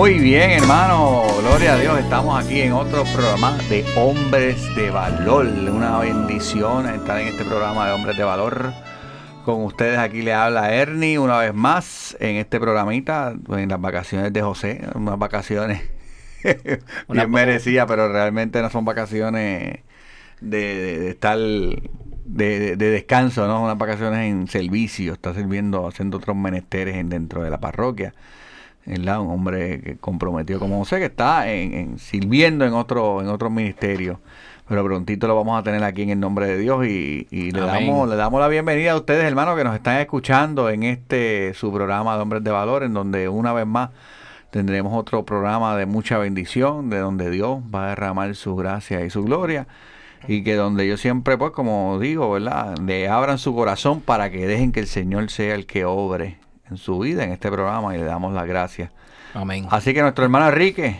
Muy bien, hermano. Gloria a Dios. Estamos aquí en otro programa de Hombres de Valor. Una bendición estar en este programa de Hombres de Valor. Con ustedes aquí le habla Ernie una vez más en este programita, en las vacaciones de José. Unas vacaciones Una- bien merecidas, pero realmente no son vacaciones de, de- de estar de, de- de descanso, ¿no? Unas vacaciones en servicio. Está sirviendo, haciendo otros menesteres en- dentro de la parroquia. ¿Verdad? Un hombre que comprometido como José, que está en, en- sirviendo en otro, en otro ministerio. Pero prontito lo vamos a tener aquí en el nombre de Dios y, y le, Amén. damos, le damos la bienvenida a ustedes, hermanos, que nos están escuchando en este su programa de Hombres de Valor, en donde una vez más tendremos otro programa de mucha bendición, de donde Dios va a derramar su gracia y su gloria. Y que donde yo siempre, pues, como digo, ¿verdad? Le abran su corazón para que dejen que el Señor sea el que obre en su vida en este programa y le damos las gracias. Amén. Así que nuestro hermano Enrique,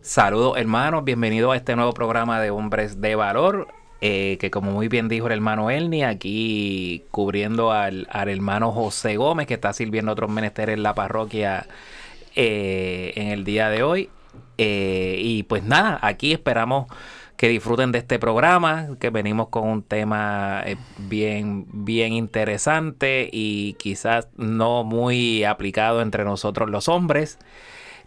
Saludos hermanos, bienvenidos a este nuevo programa de Hombres de Valor, eh, que como muy bien dijo el hermano Elni, aquí cubriendo al, al hermano José Gómez, que está sirviendo otros menesteres en la parroquia eh, en el día de hoy. Eh, y pues nada, aquí esperamos que disfruten de este programa, que venimos con un tema eh, bien, bien interesante y quizás no muy aplicado entre nosotros los hombres.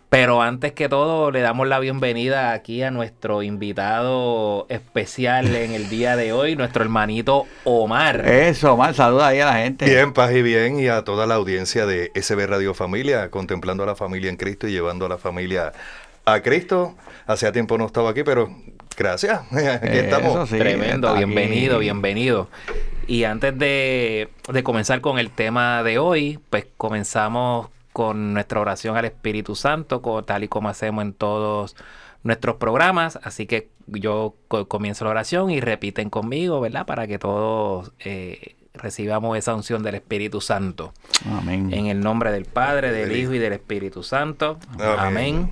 Pero antes que todo, le damos la bienvenida aquí a nuestro invitado especial en el día de hoy, nuestro hermanito Omar. eso, mal saluda ahí a la gente. Bien, paz y bien, y a toda la audiencia de SB Radio Familia, contemplando a la familia en Cristo y llevando a la familia a Cristo. Hacía tiempo no estaba aquí, pero gracias, aquí Eso estamos. sí, Tremendo, aquí. bienvenido, bienvenido. Y antes de, de comenzar con el tema de hoy, pues comenzamos con nuestra oración al Espíritu Santo, tal y como hacemos en todos nuestros programas. Así que yo co- comienzo la oración y repiten conmigo, ¿verdad? Para que todos eh, recibamos esa unción del Espíritu Santo. Amén. En el nombre del Padre, del Del Hijo y del Espíritu Santo. Amén. Amén.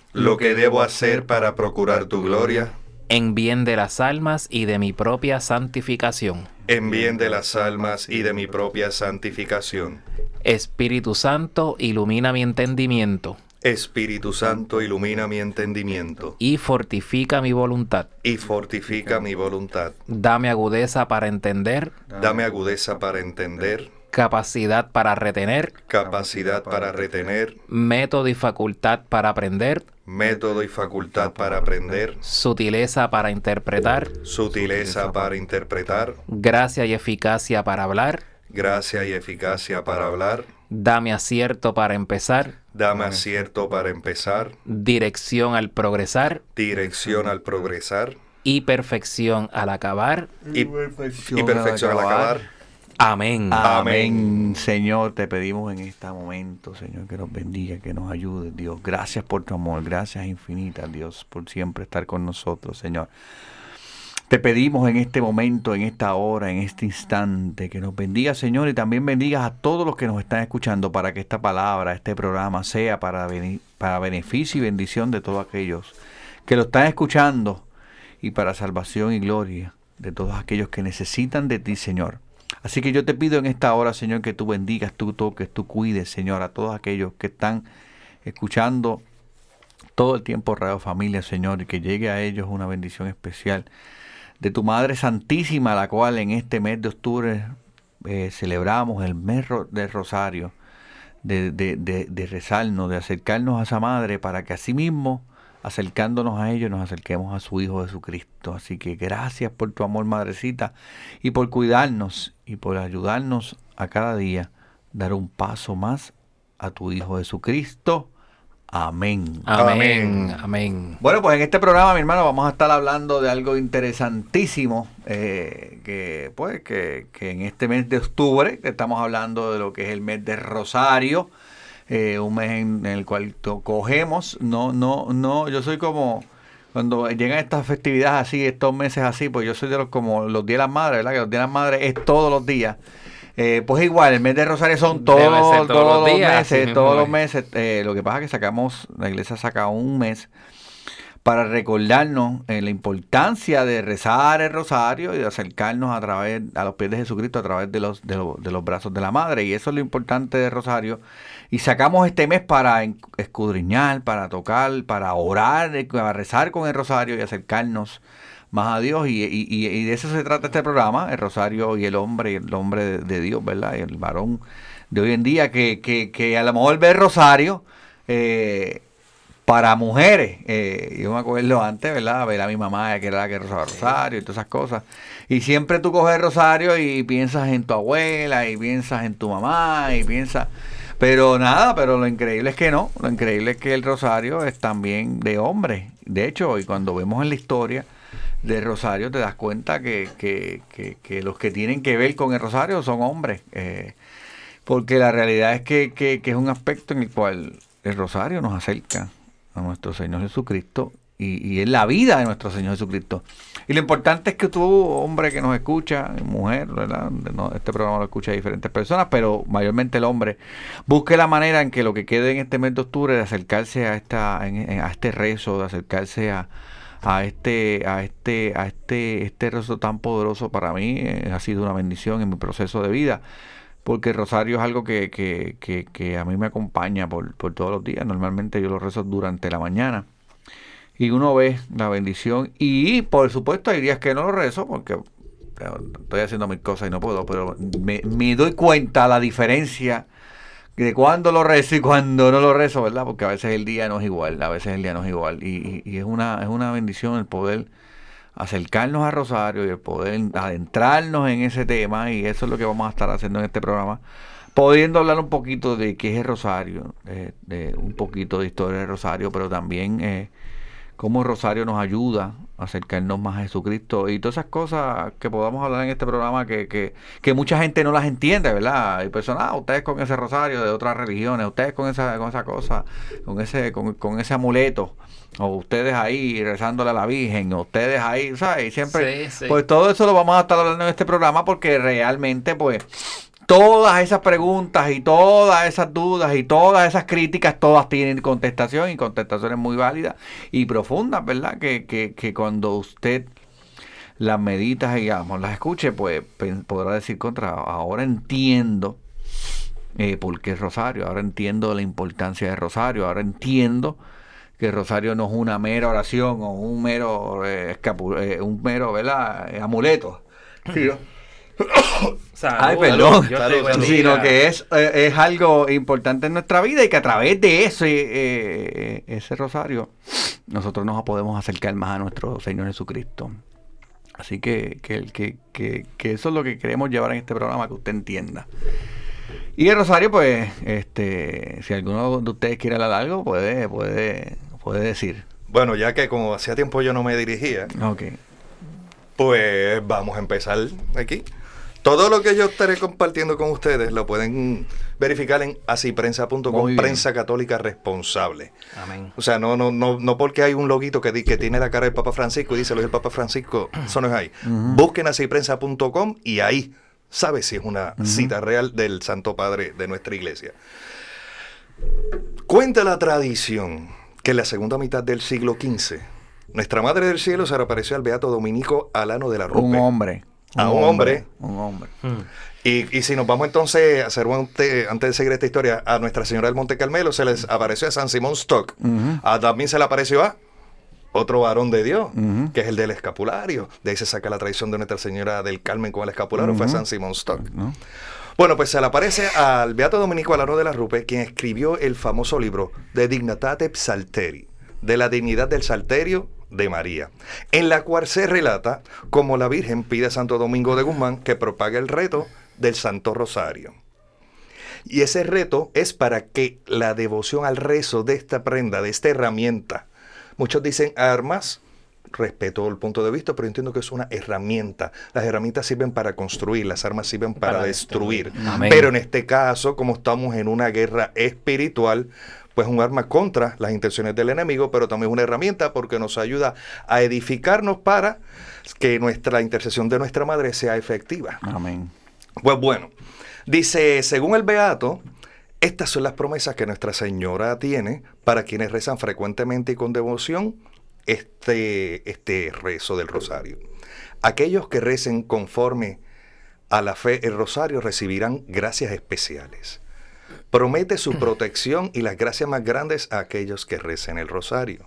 lo que debo hacer para procurar tu gloria, en bien de las almas y de mi propia santificación. en bien de las almas y de mi propia santificación. Espíritu Santo, ilumina mi entendimiento Espíritu Santo, ilumina mi entendimiento y fortifica mi voluntad. y fortifica mi voluntad. Dame agudeza para entender, Dame agudeza para entender, capacidad para retener, capacidad para retener, método y facultad para aprender, método y facultad para aprender, sutileza para interpretar, sutileza para interpretar, gracia y eficacia para hablar, gracia y eficacia para hablar, dame acierto para empezar, dame acierto para empezar, dirección al progresar. Dirección al progresar. Y perfección al acabar. y, y perfección al acabar. Amén. Amén. Señor, te pedimos en este momento, Señor, que nos bendiga, que nos ayude, Dios. Gracias por tu amor, gracias infinitas, Dios, por siempre estar con nosotros, Señor. Te pedimos en este momento, en esta hora, en este instante, que nos bendiga, Señor, y también bendigas a todos los que nos están escuchando para que esta palabra, este programa sea para, para beneficio y bendición de todos aquellos que lo están escuchando y para salvación y gloria de todos aquellos que necesitan de ti, Señor. Así que yo te pido en esta hora, Señor, que tú bendigas, tú toques, tú cuides, Señor, a todos aquellos que están escuchando todo el tiempo Radio Familia, Señor, y que llegue a ellos una bendición especial de tu Madre Santísima, la cual en este mes de octubre eh, celebramos el mes del Rosario, de, de, de, de rezarnos, de acercarnos a esa Madre para que asimismo acercándonos a ellos, nos acerquemos a su Hijo Jesucristo. Así que gracias por tu amor, madrecita, y por cuidarnos y por ayudarnos a cada día dar un paso más a tu Hijo Jesucristo. Amén. Amén. Amén. Bueno, pues en este programa, mi hermano, vamos a estar hablando de algo interesantísimo, eh, que pues que, que en este mes de octubre que estamos hablando de lo que es el mes de Rosario, eh, un mes en, el cual cogemos, no, no, no, yo soy como cuando llegan estas festividades así, estos meses así, pues yo soy de los como los días de las madres, ¿verdad? Que los días de las madres es todos los días. Eh, pues igual, el mes de Rosario son todos, todos todos los días, meses, todos los es. meses. Eh, lo que pasa es que sacamos, la iglesia saca un mes para recordarnos eh, la importancia de rezar el rosario y de acercarnos a través a los pies de Jesucristo a través de los, de, los, de los brazos de la madre y eso es lo importante del rosario y sacamos este mes para escudriñar para tocar para orar eh, para rezar con el rosario y acercarnos más a Dios y, y- y- y de eso se trata este programa el rosario y el hombre el hombre de, de Dios verdad y el varón de hoy en día que, que, que a lo mejor ve el rosario eh, para mujeres. eh, yo me acuerdo antes, ¿verdad? Ver a mi mamá que era la que rezaba rosario y todas esas cosas. Y siempre tú coges el rosario y piensas en tu abuela y piensas en tu mamá y piensas... Pero nada, pero lo increíble es que no. Lo increíble es que el rosario es también de hombres. De hecho, y cuando vemos en la historia del rosario te das cuenta que, que, que, que los que tienen que ver con el rosario son hombres. eh, porque la realidad es que, que- que es un aspecto en el cual el rosario nos acerca a nuestro Señor Jesucristo y, y es la vida de nuestro Señor Jesucristo. Y lo importante es que tú, hombre que nos escucha, mujer, ¿verdad? No, este programa lo escucha diferentes personas, pero mayormente el hombre, busque la manera en que lo que quede en este mes de octubre de acercarse a esta a este rezo, de acercarse a, a este a este a este este rezo tan poderoso para mí eh, ha sido una bendición en mi proceso de vida porque el rosario es algo que, que, que, que a mí me acompaña por, por todos los días. Normalmente yo lo rezo durante la mañana. Y uno ve la bendición. Y por supuesto hay días que no lo rezo porque estoy haciendo mis cosas y no puedo. Pero me, doy cuenta la diferencia de cuando lo rezo y cuando no lo rezo, ¿verdad? Porque a veces el día no es igual. A veces el día no es igual. Y, y- es, una, es una bendición el poder acercarnos a Rosario y el poder adentrarnos en ese tema y eso es lo que vamos a estar haciendo en este programa pudiendo hablar un poquito de qué es el Rosario eh, de un poquito de historia del Rosario pero también eh, cómo el Rosario nos ayuda a acercarnos más a Jesucristo y todas esas cosas que podamos hablar en este programa que, que, que mucha gente no las entiende, ¿verdad? Hay personas, ah, ustedes con ese rosario de otras religiones, ustedes con esa, con esa cosa, con ese, con, con ese amuleto, o ustedes ahí rezándole a la Virgen, o ustedes ahí, ¿sabes? Y siempre, Sí, sí. pues todo eso lo vamos a estar hablando en este programa porque realmente, pues, todas esas preguntas y todas esas dudas y todas esas críticas, todas tienen contestación y contestaciones muy válidas y profundas, ¿verdad? Que, que, que cuando usted las medita y digamos, las escuche, pues podrá decir contra, ahora entiendo eh, por qué Rosario, ahora entiendo la importancia de Rosario, ahora entiendo que Rosario no es una mera oración o un mero eh, escapu- eh, un mero, ¿verdad? Eh, amuleto. Sí, ¿no? Salud, Ay, perdón. Dios te Salud, salud. bendiga. Sino que es, eh, es algo importante en nuestra vida y que a través de ese, eh, ese rosario nosotros nos podemos acercar más a nuestro Señor Jesucristo. Así que, que, que, que, que eso es lo que queremos llevar en este programa, que usted entienda. Y el rosario, pues, este, si alguno de ustedes quiere hablar algo, puede, puede, puede decir. Bueno, ya que como hacía tiempo yo no me dirigía, Ok. pues vamos a empezar aquí. Todo lo que yo estaré compartiendo con ustedes lo pueden verificar en asiprensa.com, prensa católica responsable. Amén. O sea, no, no, no, no porque hay un loguito que, di- que tiene la cara del Papa Francisco y dice lo es el Papa Francisco, eso no es ahí. Busquen asiprensa.com y ahí sabe si es una cita real del Santo Padre de nuestra iglesia. Cuenta la tradición que en la segunda mitad del siglo XV, nuestra Madre del Cielo se reapareció al Beato Dominico Alano de la Rupe. Un hombre. A un hombre. Un hombre. Y, y si nos vamos entonces a hacer un te- antes de seguir esta historia, a Nuestra Señora del Monte Carmelo se les apareció a San Simón Stock. Ah, también se le apareció a otro varón de Dios, que es el del escapulario. De ahí se saca la tradición de Nuestra Señora del Carmen con el escapulario, fue Ujú. San Simón Stock. ¿no? Bueno, pues se le aparece al Beato Dominico Alano de la Rupe, quien escribió el famoso libro De Dignatate Psalteri, de la dignidad del salterio de María, en la cual se relata cómo la Virgen pide a Santo Domingo de Guzmán que propague el reto del Santo Rosario. Y ese reto es para que la devoción al rezo de esta prenda, de esta herramienta, muchos dicen armas, respeto el punto de vista, pero entiendo que es una herramienta. Las herramientas sirven para construir, las armas sirven para, Para destruir. Pero en este caso, como estamos en una guerra espiritual, pues un arma contra las intenciones del enemigo, pero también una herramienta porque nos ayuda a edificarnos para que nuestra intercesión de nuestra madre sea efectiva. Amén. Pues bueno, dice, según el Beato, estas son las promesas que Nuestra Señora tiene para quienes rezan frecuentemente y con devoción este, este rezo del rosario. Aquellos que recen conforme a la fe el rosario recibirán gracias especiales. Promete su protección y las gracias más grandes a aquellos que recen el rosario.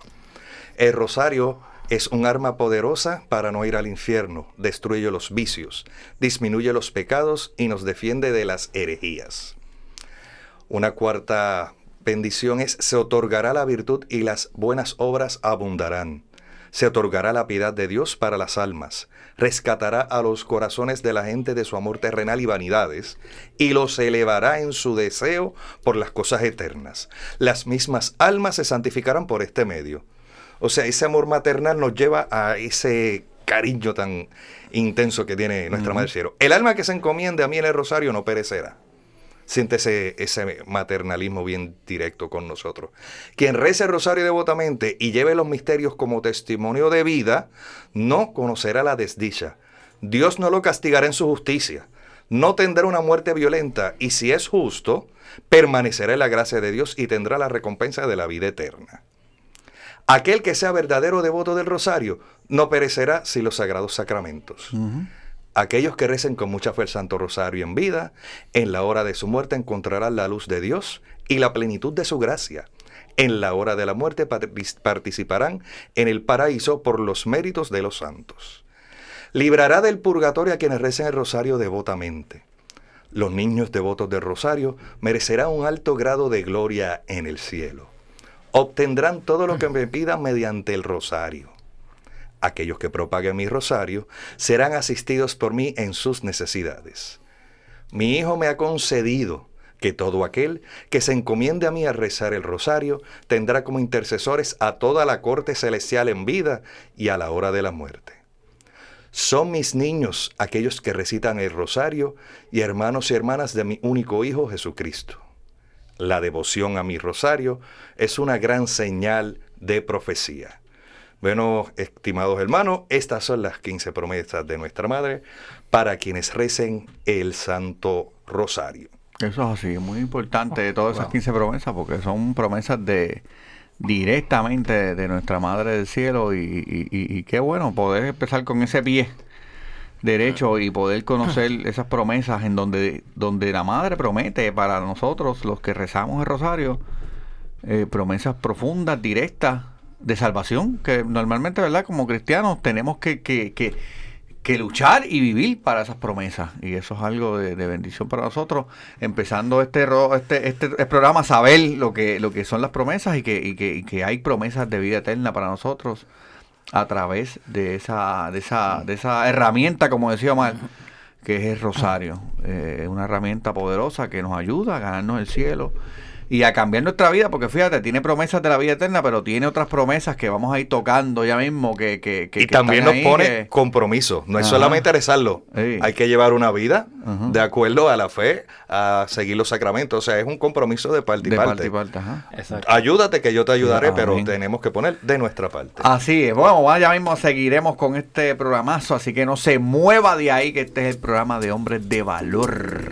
El rosario es un arma poderosa para no ir al infierno, destruye los vicios, disminuye los pecados y nos defiende de las herejías. Una cuarta bendición es se otorgará la virtud y las buenas obras abundarán. Se otorgará la piedad de Dios para las almas, rescatará a los corazones de la gente de su amor terrenal y vanidades, y los elevará en su deseo por las cosas eternas. Las mismas almas se santificarán por este medio. O sea, ese amor maternal nos lleva a ese cariño tan intenso que tiene nuestra Madre Cielo. El alma que se encomiende a mí en el rosario no perecerá. Siente ese, maternalismo bien directo con nosotros. Quien reza el rosario devotamente y lleve los misterios como testimonio de vida, no conocerá la desdicha. Dios no lo castigará en su justicia. No tendrá una muerte violenta y si es justo, permanecerá en la gracia de Dios y tendrá la recompensa de la vida eterna. Aquel que sea verdadero devoto del rosario no perecerá sin los sagrados sacramentos. Aquellos que recen con mucha fe el Santo Rosario en vida, en la hora de su muerte encontrarán la luz de Dios y la plenitud de su gracia. En la hora de la muerte partic- participarán en el paraíso por los méritos de los santos. Librará del purgatorio a quienes recen el rosario devotamente. Los niños devotos del rosario merecerán un alto grado de gloria en el cielo. Obtendrán todo lo que me pidan mediante el rosario. Aquellos que propaguen mi rosario serán asistidos por mí en sus necesidades. Mi Hijo me ha concedido que todo aquel que se encomiende a mí a rezar el rosario tendrá como intercesores a toda la corte celestial en vida y a la hora de la muerte. Son mis niños aquellos que recitan el rosario y hermanos y hermanas de mi único Hijo Jesucristo. La devoción a mi rosario es una gran señal de profecía. Bueno, estimados hermanos, estas son las 15 promesas de nuestra Madre para quienes recen el Santo Rosario. Eso es así, muy importante todas esas 15 promesas, porque son promesas de directamente de, de nuestra Madre del Cielo y, y- y- y qué bueno poder empezar con ese pie derecho y poder conocer esas promesas en donde, donde la Madre promete para nosotros, los que rezamos el rosario, eh, promesas profundas, directas de salvación, que normalmente, ¿verdad? Como cristianos tenemos que, que, que, luchar y vivir para esas promesas. Y eso es algo de, bendición para nosotros. Empezando este, este, este, este programa, saber lo que, lo que son las promesas y que, y, que, que hay promesas de vida eterna para nosotros a través de esa, de esa, de esa herramienta, como decía Omar, que es el rosario. Eh, Es una herramienta poderosa que nos ayuda a ganarnos el cielo y a cambiar nuestra vida, porque fíjate, tiene promesas de la vida eterna, pero tiene otras promesas que vamos a ir tocando ya mismo, que, que, que- y que también están nos ahí, pone que- compromiso. No es Ajá. solamente rezarlo. Sí. Hay que llevar una vida Ajá. de acuerdo a la fe, a seguir los sacramentos. O sea, es un compromiso de parte y de parte. parte y parte, ajá. Exacto. Ayúdate que yo te ayudaré, pero tenemos que poner de nuestra parte. Así es, bueno, bueno, ya mismo seguiremos con este programazo, así que no se mueva de ahí, que este es el programa de hombres de valor.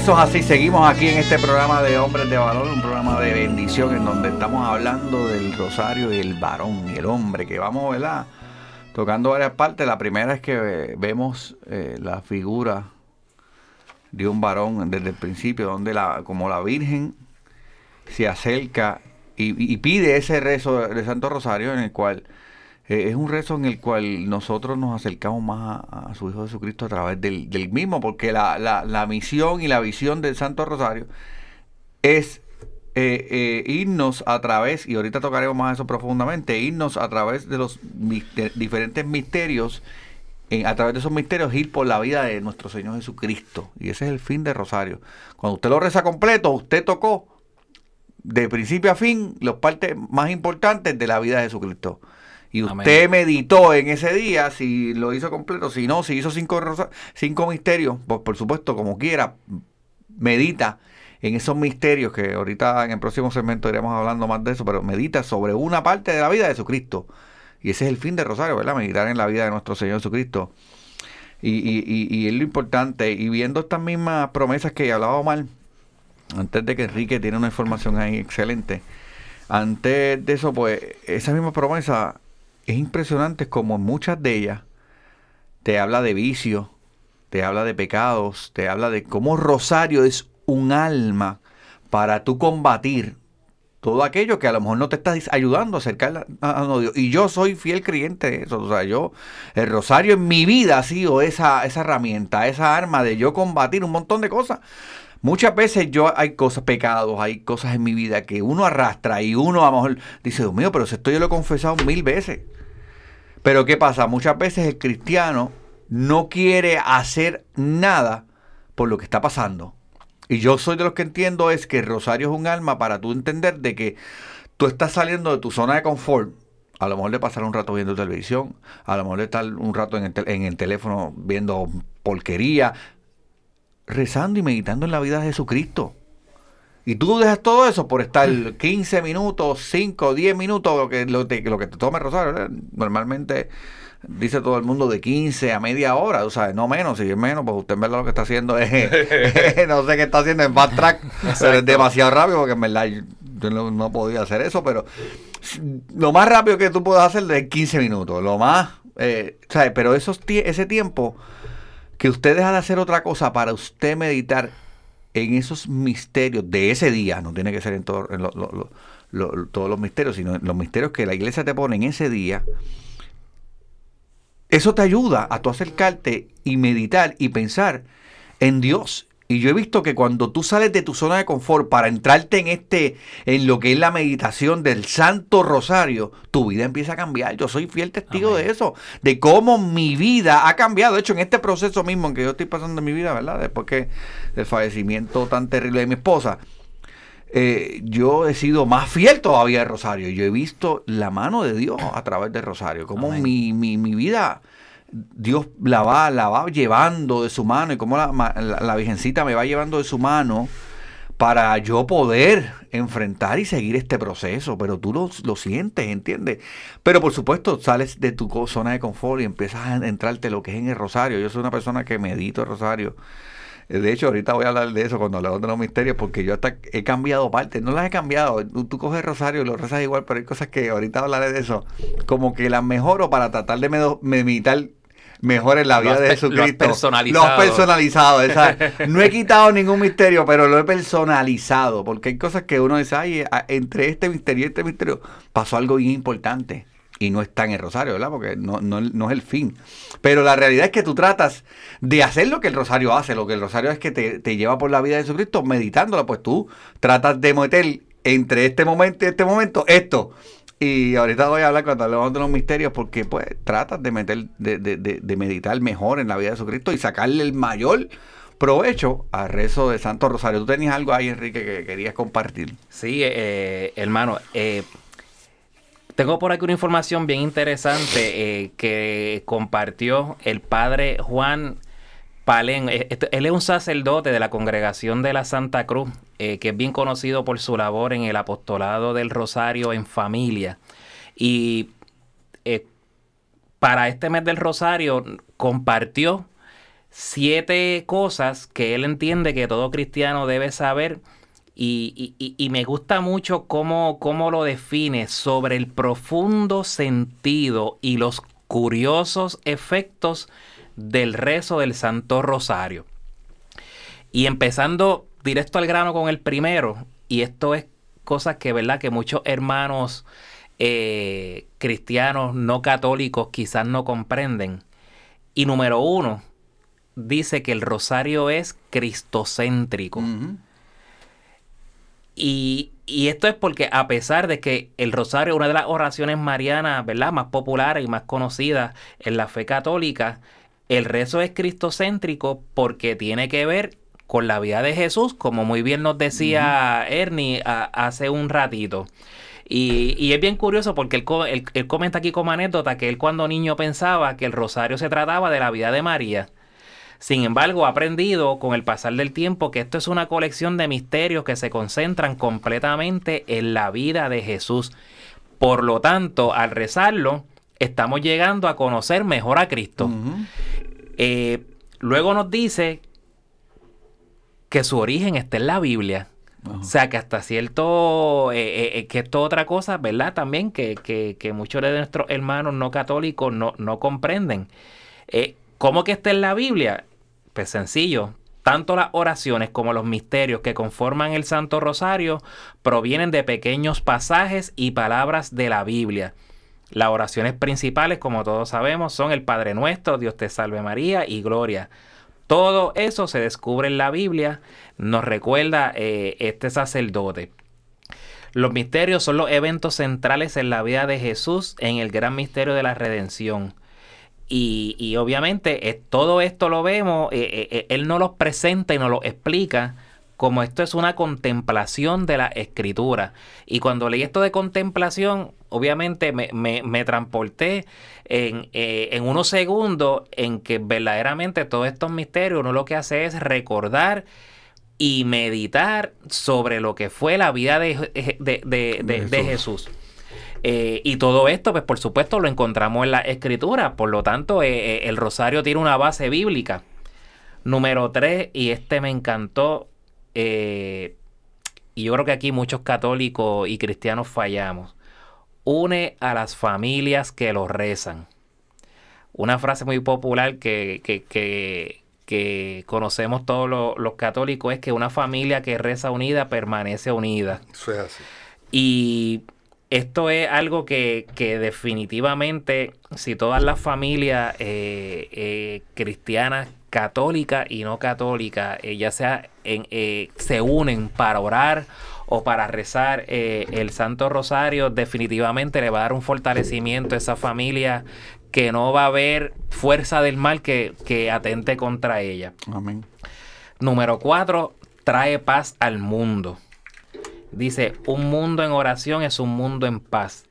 Eso es así, seguimos aquí en este programa de Hombres de Valor, un programa de bendición en donde estamos hablando del rosario y el varón y el hombre, que vamos, ¿verdad? Tocando varias partes. La primera es que eh, vemos eh, la figura de un varón desde el principio, donde la, como la Virgen se acerca y, y pide ese rezo del Santo Rosario en el cual eh, es un rezo en el cual nosotros nos acercamos más a, su Hijo Jesucristo a través del, mismo, porque la, la, misión y la visión del Santo Rosario es eh, eh, irnos a través, y ahorita tocaremos más eso profundamente, irnos a través de los diferentes misterios, a través de esos misterios, ir por la vida de nuestro Señor Jesucristo. Y ese es el fin del Rosario. Cuando usted lo reza completo, usted tocó de principio a fin las partes más importantes de la vida de Jesucristo. Y Amén. usted meditó en ese día, si lo hizo completo, si no, si hizo cinco, rosa- cinco misterios, pues por supuesto, como quiera, medita en esos misterios que ahorita en el próximo segmento iremos hablando más de eso, pero medita sobre una parte de la vida de Jesucristo. Y ese es el fin del Rosario, ¿verdad? Meditar en la vida de nuestro Señor Jesucristo. Y, y, y, y es lo importante. Y viendo estas mismas promesas que hablaba Omar, antes de que Enrique tiene una información ahí excelente. Antes de eso, pues, esa misma promesa es impresionante como muchas de ellas te habla de vicio, te habla de pecados, te habla de cómo Rosario es un alma para tú combatir todo aquello que a lo mejor no te está ayudando a acercar a, Dios. Y yo soy fiel creyente de eso. O sea, yo, el rosario en mi vida ha sido esa, esa herramienta, esa arma de yo combatir un montón de cosas. Muchas veces yo hay cosas, pecados, hay cosas en mi vida que uno arrastra y uno a lo mejor dice, Dios mío, pero esto yo lo he confesado mil veces. Pero ¿qué pasa? Muchas veces el cristiano no quiere hacer nada por lo que está pasando. Y yo soy de los que entiendo es que rosario es un alma para tú entender de que tú estás saliendo de tu zona de confort. A lo mejor de pasar un rato viendo televisión, a lo mejor de estar un rato en el, tel- en el teléfono viendo porquería, rezando y meditando en la vida de Jesucristo. Y tú dejas todo eso por estar 15 minutos, 5, 10 minutos, lo que, lo, te- lo que te rosario. ¿verdad? Normalmente dice todo el mundo de 15 a media hora, o sea, no menos, si es menos, pues usted en verdad lo que está haciendo es, no sé qué está haciendo en fast track, pero es demasiado rápido porque en verdad yo, no, no podía hacer eso, pero lo más rápido que tú puedes hacer es 15 minutos, lo más, eh, ¿sabes? Pero esos, tie- ese tiempo que usted deja de hacer otra cosa para usted meditar en esos misterios de ese día, no tiene que ser en, todos los misterios, sino en los misterios que la iglesia te pone en ese día, eso te ayuda a tú acercarte y meditar y pensar en Dios. Y yo he visto que cuando tú sales de tu zona de confort para entrarte en este, en lo que es la meditación del Santo Rosario, tu vida empieza a cambiar. Yo soy fiel testigo Amén. de eso, de cómo mi vida ha cambiado. De hecho, en este proceso mismo en que yo estoy pasando en mi vida, ¿verdad? Después que del fallecimiento tan terrible de mi esposa, eh, yo he sido más fiel todavía al Rosario. Yo he visto la mano de Dios a través del Rosario, cómo mi, mi, mi vida Dios la va, la va llevando de su mano y cómo la, la- Virgencita me va llevando de su mano para yo poder enfrentar y seguir este proceso. Pero tú lo, lo sientes, ¿entiendes? Pero por supuesto sales de tu zona de confort y empiezas a entrarte lo que es en el Rosario. Yo soy una persona que medito el Rosario. De hecho, ahorita voy a hablar de eso cuando hablamos de los misterios, porque yo hasta he cambiado partes, no las he cambiado. Tú, tú coges rosario y lo rezas igual, pero hay cosas que ahorita hablaré de eso, como que las mejoro para tratar de meditar mejor en la vida de pe- lo has Jesucristo. personalizado. Lo has personalizado, esa- No he quitado ningún misterio, pero lo he personalizado, porque hay cosas que uno dice, ay, entre este misterio y este misterio pasó algo bien importante. Y no está en el rosario, ¿verdad? Porque no, no, no es el fin. Pero la realidad es que tú tratas de hacer lo que el rosario hace. Lo que el rosario es que te, te lleva por la vida de Jesucristo meditándolo. Pues tú tratas de meter entre este momento y este momento esto. Y ahorita voy a hablar cuando hablamos de los misterios porque pues tratas de meter, de, de, de, meditar mejor en la vida de Jesucristo y sacarle el mayor provecho al rezo de Santo Rosario. Tú tenías algo ahí, Enrique, que querías compartir. Sí, eh, hermano. eh, tengo por aquí una información bien interesante eh, que compartió el padre Juan Eh, este- Él es un sacerdote de la congregación de la Santa Cruz, eh, que es bien conocido por su labor en el apostolado del Rosario en familia. Y eh, para este mes del Rosario compartió siete cosas que él entiende que todo cristiano debe saber y, y- y me gusta mucho cómo, cómo lo define sobre el profundo sentido y los curiosos efectos del rezo del Santo Rosario. Y empezando directo al grano con el primero, y esto es cosas que, ¿verdad? Que muchos hermanos eh, cristianos no católicos quizás no comprenden. Y número uno, dice que el rosario es cristocéntrico. Y, y esto es porque a pesar de que el rosario es una de las oraciones marianas, ¿verdad? Más populares y más conocidas en la fe católica, el rezo es cristocéntrico porque tiene que ver con la vida de Jesús, como muy bien nos decía Ernie a- hace un ratito. Y, y es bien curioso porque él, co- él- él comenta aquí como anécdota que él cuando niño pensaba que el rosario se trataba de la vida de María. Sin embargo, ha aprendido con el pasar del tiempo que esto es una colección de misterios que se concentran completamente en la vida de Jesús. Por lo tanto, al rezarlo, estamos llegando a conocer mejor a Cristo. Eh, luego nos dice que su origen está en la Biblia. O sea, que hasta cierto, eh, eh, eh, que esto es otra cosa, ¿verdad? También que, que- que muchos de nuestros hermanos no católicos no, no comprenden. Eh, ¿Cómo que está en la Biblia? Pues sencillo. Tanto las oraciones como los misterios que conforman el Santo Rosario provienen de pequeños pasajes y palabras de la Biblia. Las oraciones principales, como todos sabemos, son el Padre Nuestro, Dios te salve María y Gloria. Todo eso se descubre en la Biblia, nos recuerda eh, este sacerdote. Los misterios son los eventos centrales en la vida de Jesús en el gran misterio de la redención. Y, y obviamente eh, todo esto lo vemos, eh, Él nos los presenta y nos lo explica como esto es una contemplación de la escritura. Y cuando leí esto de contemplación, obviamente me, me- me transporté en, eh, en unos segundos en que verdaderamente todos estos misterios uno lo que hace es recordar y meditar sobre lo que fue la vida de, de- de- de- Jesús. Jesús. Eh, y todo esto, pues por supuesto, lo encontramos en la escritura. Por lo tanto, eh, el rosario tiene una base bíblica. Número 3, y este me encantó. Eh, y yo creo que aquí muchos católicos y cristianos fallamos. Une a las familias que lo rezan. Una frase muy popular que, que- que- que conocemos todos los, los católicos es que una familia que reza unida permanece unida. Eso es así. Y esto es algo que, que definitivamente, si todas las familias eh, eh, cristianas, católicas y no católicas, eh, ya sea en, eh, se unen para orar o para rezar eh, el Santo Rosario, definitivamente le va a dar un fortalecimiento a esa familia que no va a haber fuerza del mal que, que atente contra ella. Amén. Número 4, trae paz al mundo. Dice, un mundo en oración es un mundo en paz.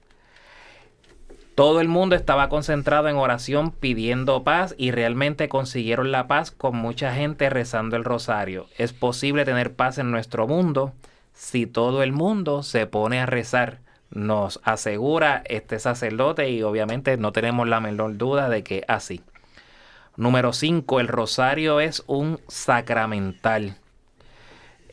Todo el mundo estaba concentrado en oración pidiendo paz y realmente consiguieron la paz con mucha gente rezando el rosario. Es posible tener paz en nuestro mundo si todo el mundo se pone a rezar. Nos asegura este sacerdote y obviamente no tenemos la menor duda de que así. Número 5. El rosario es un sacramental.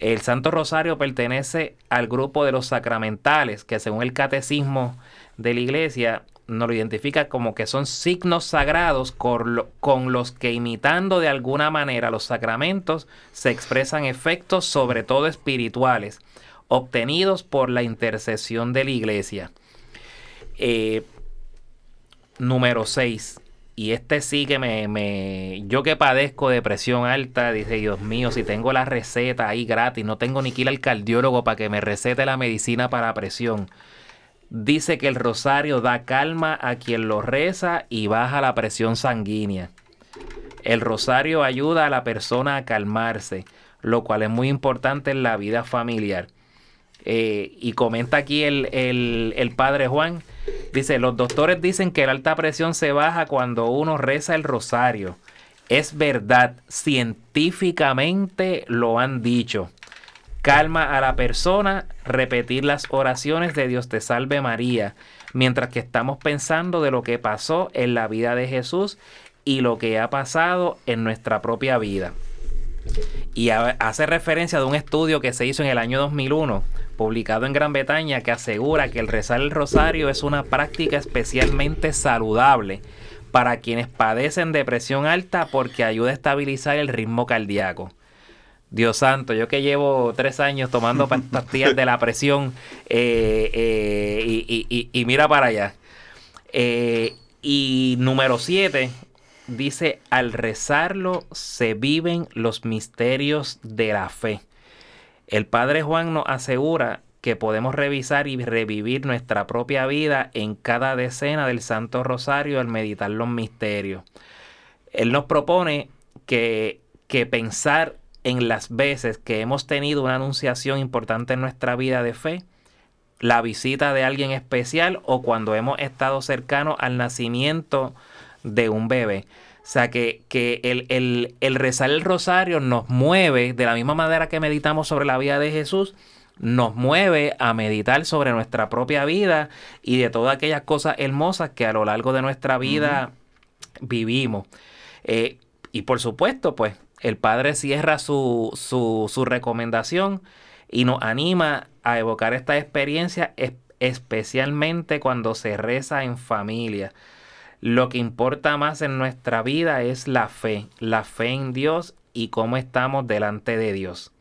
El Santo Rosario pertenece al grupo de los sacramentales, que según el catecismo de la iglesia nos lo identifica como que son signos sagrados con, lo- con los que imitando de alguna manera los sacramentos se expresan efectos sobre todo espirituales obtenidos por la intercesión de la iglesia. Eh, número 6. Y este sí que me, me- Yo que padezco de presión alta, dice Dios mío, si tengo la receta ahí gratis, no tengo ni que ir al cardiólogo para que me recete la medicina para presión. Dice que el rosario da calma a quien lo reza y baja la presión sanguínea. El rosario ayuda a la persona a calmarse, lo cual es muy importante en la vida familiar. Eh, y comenta aquí el, el- el padre Juan. Dice, los doctores dicen que la alta presión se baja cuando uno reza el rosario. Es verdad, científicamente lo han dicho. Calma a la persona repetir las oraciones de Dios te salve María, mientras que estamos pensando de lo que pasó en la vida de Jesús y lo que ha pasado en nuestra propia vida. Y hace referencia de un estudio que se hizo en el año 2001, publicado en Gran Bretaña, que asegura que el rezar el rosario es una práctica especialmente saludable para quienes padecen depresión alta porque ayuda a estabilizar el ritmo cardíaco. Dios santo, yo que llevo tres años tomando pa- pastillas de la presión eh, eh, y, y- y- y mira para allá. Eh, y número siete dice, al rezarlo se viven los misterios de la fe. El Padre Juan nos asegura que podemos revisar y revivir nuestra propia vida en cada decena del Santo Rosario al meditar los misterios. Él nos propone que, que pensar en las veces que hemos tenido una anunciación importante en nuestra vida de fe, la visita de alguien especial o cuando hemos estado cercanos al nacimiento de un bebé. O sea que, que el, el- el rezar el rosario nos mueve, de la misma manera que meditamos sobre la vida de Jesús, nos mueve a meditar sobre nuestra propia vida y de todas aquellas cosas hermosas que a lo largo de nuestra vida vivimos. Eh, y por supuesto, pues el Padre cierra su, su, su recomendación y nos anima a evocar esta experiencia, es- especialmente cuando se reza en familia. Lo que importa más en nuestra vida es la fe, la fe en Dios y cómo estamos delante de Dios.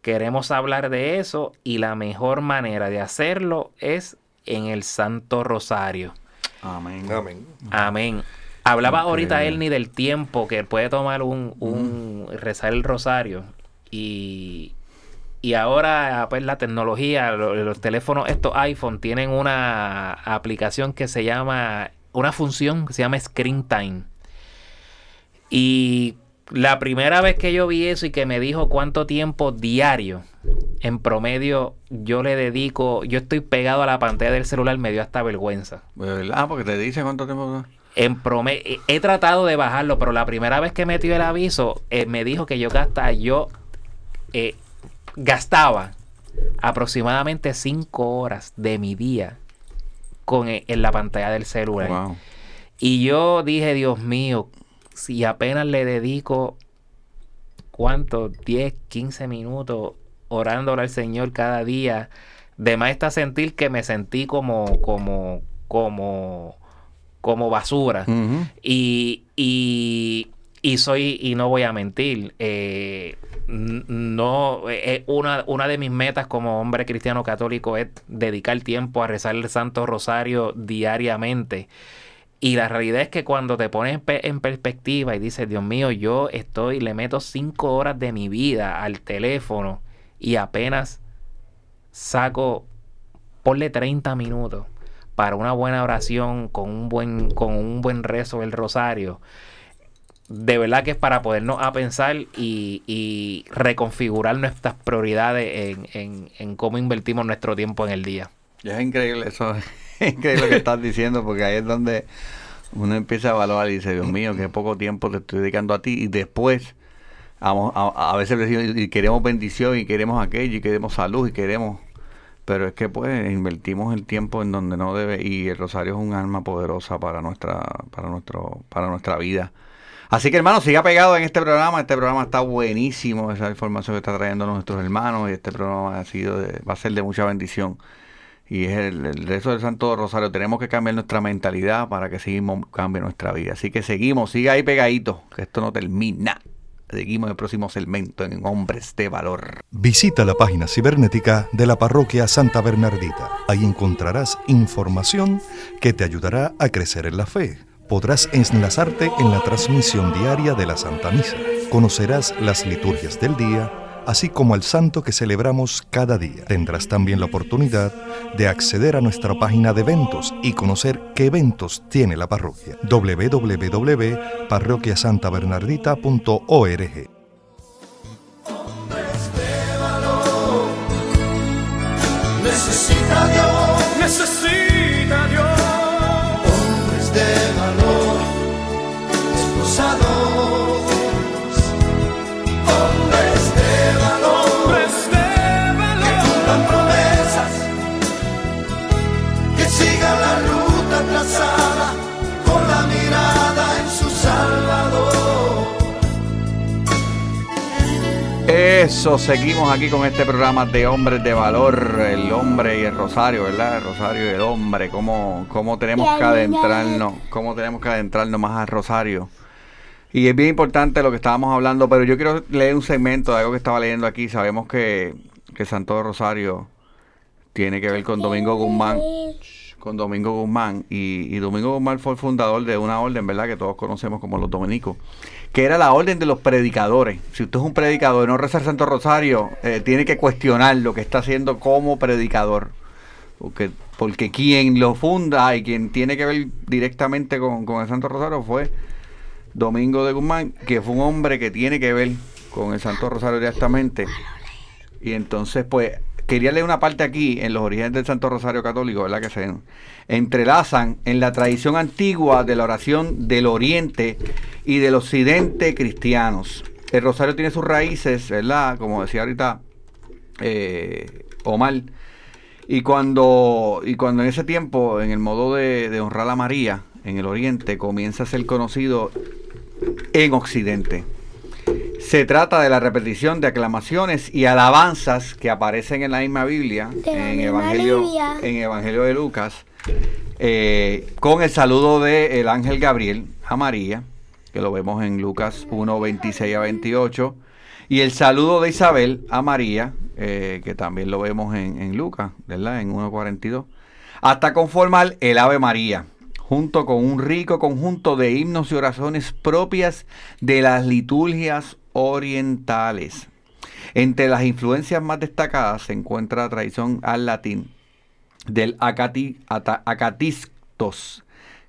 Queremos hablar de eso y la mejor manera de hacerlo es en el Santo Rosario. Amén. Amén. Amén. Hablaba ahorita Increíble. Elni del tiempo que puede tomar un, un rezar el rosario y, y ahora pues la tecnología, lo- los, teléfonos, estos iPhone tienen una aplicación que se llama, una función que se llama Screen Time. Y la primera vez que yo vi eso y que me dijo cuánto tiempo diario, en promedio, yo le dedico, yo estoy pegado a la pantalla del celular, me dio hasta vergüenza. Ah, porque te dice cuánto tiempo. En promedio, he tratado de bajarlo, pero la primera vez que metió el aviso, eh, me dijo que yo gastaba, yo eh, gastaba aproximadamente 5 horas de mi día con, eh, en la pantalla del celular. Wow. Y yo dije, Dios mío, si apenas le dedico, ¿cuánto? 10, 15 minutos orándole al Señor cada día. De más está sentir que me sentí como, como, como, como basura. Y, y, y soy, y no voy a mentir, eh, no, eh, una, una de mis metas como hombre cristiano católico es dedicar tiempo a rezar el Santo Rosario diariamente. Y la realidad es que cuando te pones en perspectiva y dices, Dios mío, yo estoy, le meto cinco horas de mi vida al teléfono y apenas saco, ponle 30 minutos para una buena oración, con un buen, con un buen rezo del rosario. De verdad que es para podernos a pensar y, y reconfigurar nuestras prioridades en, en- cómo invertimos nuestro tiempo en el día. Es increíble eso, es increíble lo que estás diciendo, porque ahí es donde uno empieza a evaluar y dice, Dios mío, qué poco tiempo te estoy dedicando a ti, y después vamos, a, a veces decimos, y queremos bendición, y queremos aquello, y queremos salud, y queremos, pero es que pues invertimos el tiempo en donde no debe, y el rosario es un arma poderosa para nuestra, para nuestro, para nuestra vida. Así que hermano, siga pegado en este programa. Este programa está buenísimo. Esa información que está trayendo nuestros hermanos. Y este programa ha sido de- va a ser de mucha bendición. Y es el, el rezo del Santo Rosario. Tenemos que cambiar nuestra mentalidad para que seguimos cambie nuestra vida. Así que seguimos, siga ahí pegadito, que esto no termina. Seguimos en el próximo segmento en Hombres de Valor. Visita la página cibernética de la parroquia Santa Bernardita. Ahí encontrarás información que te ayudará a crecer en la fe. Podrás enlazarte en la transmisión diaria de la Santa Misa. Conocerás las liturgias del día, así como al santo que celebramos cada día. Tendrás también la oportunidad de acceder a nuestra página de eventos y conocer qué eventos tiene la parroquia. www.parroquiasantabernardita.org Necesita Dios necesita Dios. Regreso, seguimos aquí con este programa de Hombres de Valor, el hombre y el rosario, ¿verdad? El rosario y el hombre, cómo, cómo tenemos que adentrarnos, cómo tenemos que adentrarnos más al rosario. Y es bien importante lo que estábamos hablando, pero yo quiero leer un segmento de algo que estaba leyendo aquí. Sabemos que, que Santo Rosario tiene que ver con Domingo Guzmán, con Domingo Guzmán, y, y Domingo Guzmán fue el fundador de una orden, ¿verdad? Que todos conocemos como los dominicos que era la orden de los predicadores. Si usted es un predicador y no reza el Santo Rosario, eh, tiene que cuestionar lo que está haciendo como predicador. Porque, porque quien lo funda y quien tiene que ver directamente con, con el Santo Rosario fue Domingo de Guzmán, que fue un hombre que tiene que ver con el Santo Rosario directamente. Y entonces, pues, quería leer una parte aquí en los orígenes del Santo Rosario Católico, ¿verdad? Que se entrelazan en la tradición antigua de la oración del Oriente y del Occidente cristianos. El Rosario tiene sus raíces, ¿verdad? Como decía ahorita eh, Omar. Y cuando, y cuando en ese tiempo, en el modo de, de honrar a María en el Oriente, comienza a ser conocido en Occidente. Se trata de la repetición de aclamaciones y alabanzas que aparecen en la misma Biblia, en Evangelio, en Evangelio de Lucas, eh, con el saludo del ángel Gabriel a María, que lo vemos en Lucas 1, 26 a 28, y el saludo de Isabel a María, eh, que también lo vemos en, en Lucas, ¿verdad? En 1.42, hasta conformar el Ave María, junto con un rico conjunto de himnos y oraciones propias de las liturgias orientales. Entre las influencias más destacadas se encuentra la tradición al latín del acati, acatistos,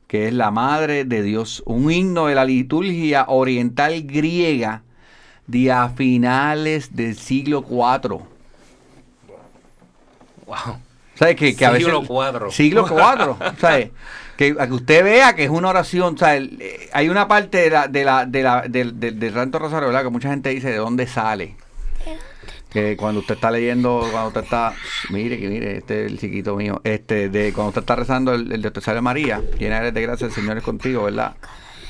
que es la madre de Dios, un himno de la liturgia oriental griega de a finales del siglo IV. Wow. ¿Sabes? Que, que a veces- Siglo IV. Siglo IV. ¿Sabes? Que, usted vea que es una oración. ¿sabes? Eh, Hay una parte de la, de la, de la, del, del- del Rosario, ¿verdad? Que mucha gente dice de dónde sale. Que cuando usted está leyendo, cuando usted está, mire, que mire, este es el chiquito mío, este, de cuando usted está rezando el, el de Te salve María, llena eres de gracia, el Señor es contigo, ¿verdad?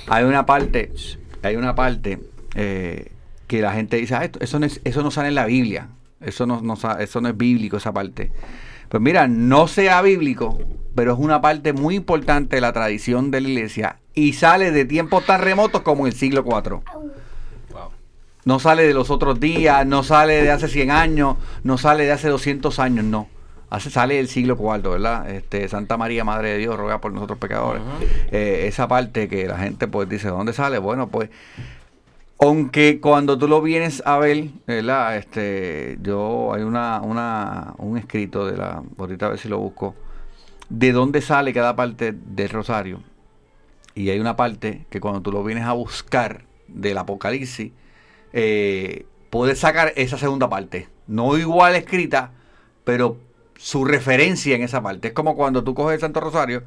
Hay una parte, hay una parte eh, que la gente dice, ah, esto- eso, no es- eso no sale en la Biblia, eso no, no eso no es bíblico esa parte. Pues mira, no sea bíblico, pero es una parte muy importante de la tradición de la iglesia y sale de tiempos tan remotos como el siglo IV. Wow. No sale de los otros días, no sale de hace 100 años, no sale de hace 200 años, no. Hace, sale del siglo IV, ¿verdad? Este, Santa María, Madre de Dios, ruega por nosotros pecadores. Eh, esa parte que la gente pues dice, ¿de dónde sale? Bueno, pues, aunque cuando tú lo vienes a ver, ¿verdad? Este, yo, hay una, una, un escrito de la, ahorita a ver si lo busco, de dónde sale cada parte del rosario. Y hay una parte que cuando tú lo vienes a buscar del Apocalipsis, eh, puedes sacar esa segunda parte. No igual escrita, pero su referencia en esa parte. Es como cuando tú coges el Santo Rosario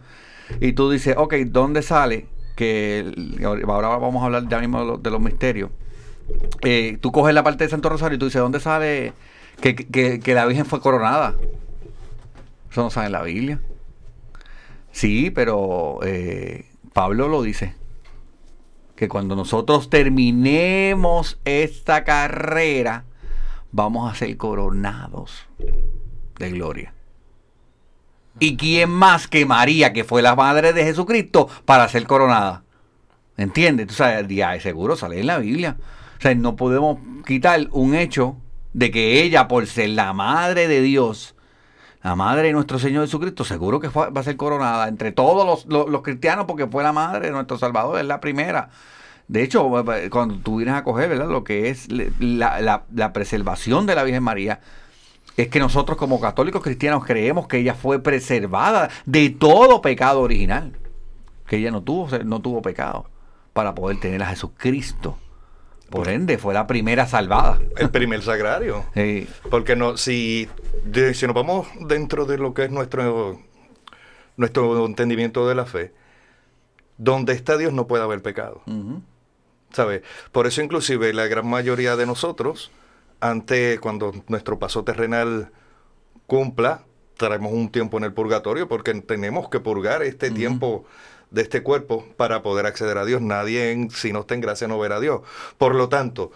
y tú dices, ok, ¿dónde sale? Que ahora vamos a hablar ya mismo de los, de los misterios. Eh, tú coges la parte del Santo Rosario y tú dices, ¿dónde sale que, que- que la Virgen fue coronada? Eso no sale en la Biblia. Sí, pero eh, Pablo lo dice. Que cuando nosotros terminemos esta carrera, vamos a ser coronados de gloria. ¿Y quién más que María, que fue la madre de Jesucristo, para ser coronada? ¿Entiendes? Tú sabes, ya, seguro sale en la Biblia. O sea, no podemos quitar un hecho de que ella, por ser la madre de Dios, la madre de nuestro Señor Jesucristo, seguro que va a ser coronada entre todos los, los- cristianos porque fue la madre de nuestro Salvador, es la primera. De hecho, cuando tú vienes a coger, ¿verdad? Lo que es la, la- la preservación de la Virgen María, es que nosotros como católicos cristianos creemos que ella fue preservada de todo pecado original. Que ella no tuvo, no tuvo pecado para poder tener a Jesucristo. Por ende, fue la primera salvada. El primer sagrario. Sí. Porque no, si, de- si nos vamos dentro de lo que es nuestro, nuestro entendimiento de la fe, donde está Dios no puede haber pecado. ¿Sabe? Por eso inclusive la gran mayoría de nosotros, antes, cuando nuestro paso terrenal cumpla, traemos un tiempo en el purgatorio porque tenemos que purgar este tiempo de este cuerpo para poder acceder a Dios. Nadie, en- si no está en gracia, no verá a Dios. Por lo tanto,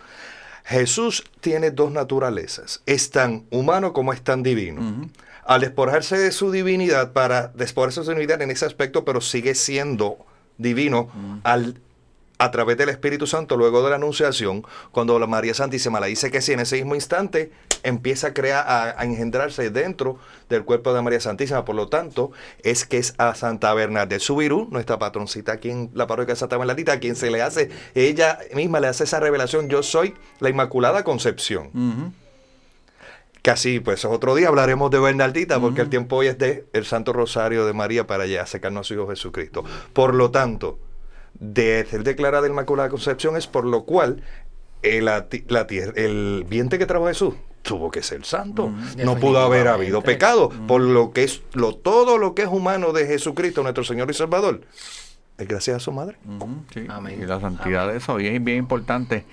Jesús tiene dos naturalezas, es tan humano como es tan divino. Al despojarse de su divinidad, para despojarse de su divinidad en ese aspecto, pero sigue siendo divino al a través del Espíritu Santo, luego de la Anunciación, cuando la María Santísima le dice que sí, en ese mismo instante empieza a crear, a, a engendrarse dentro del cuerpo de María Santísima. Por lo tanto, es que es a Santa Bernadette Subirú, nuestra patroncita aquí en la parroquia de Santa Bernardita, a quien se le hace, ella misma le hace esa revelación, yo soy la Inmaculada Concepción. Casi, pues otro día hablaremos de Bernardita, porque el tiempo hoy es de el Santo Rosario de María para allá, acercarnos a su Hijo Jesucristo. Por lo tanto, de ser declarada Inmaculada Concepción es por lo cual el, la el vientre que trajo Jesús tuvo que ser santo. No pudo haber habido pecado. Por lo que es lo, todo lo que es humano de Jesucristo, nuestro Señor y Salvador, es gracias a su madre. Sí, Amén. Y la santidad de eso, bien, bien importante.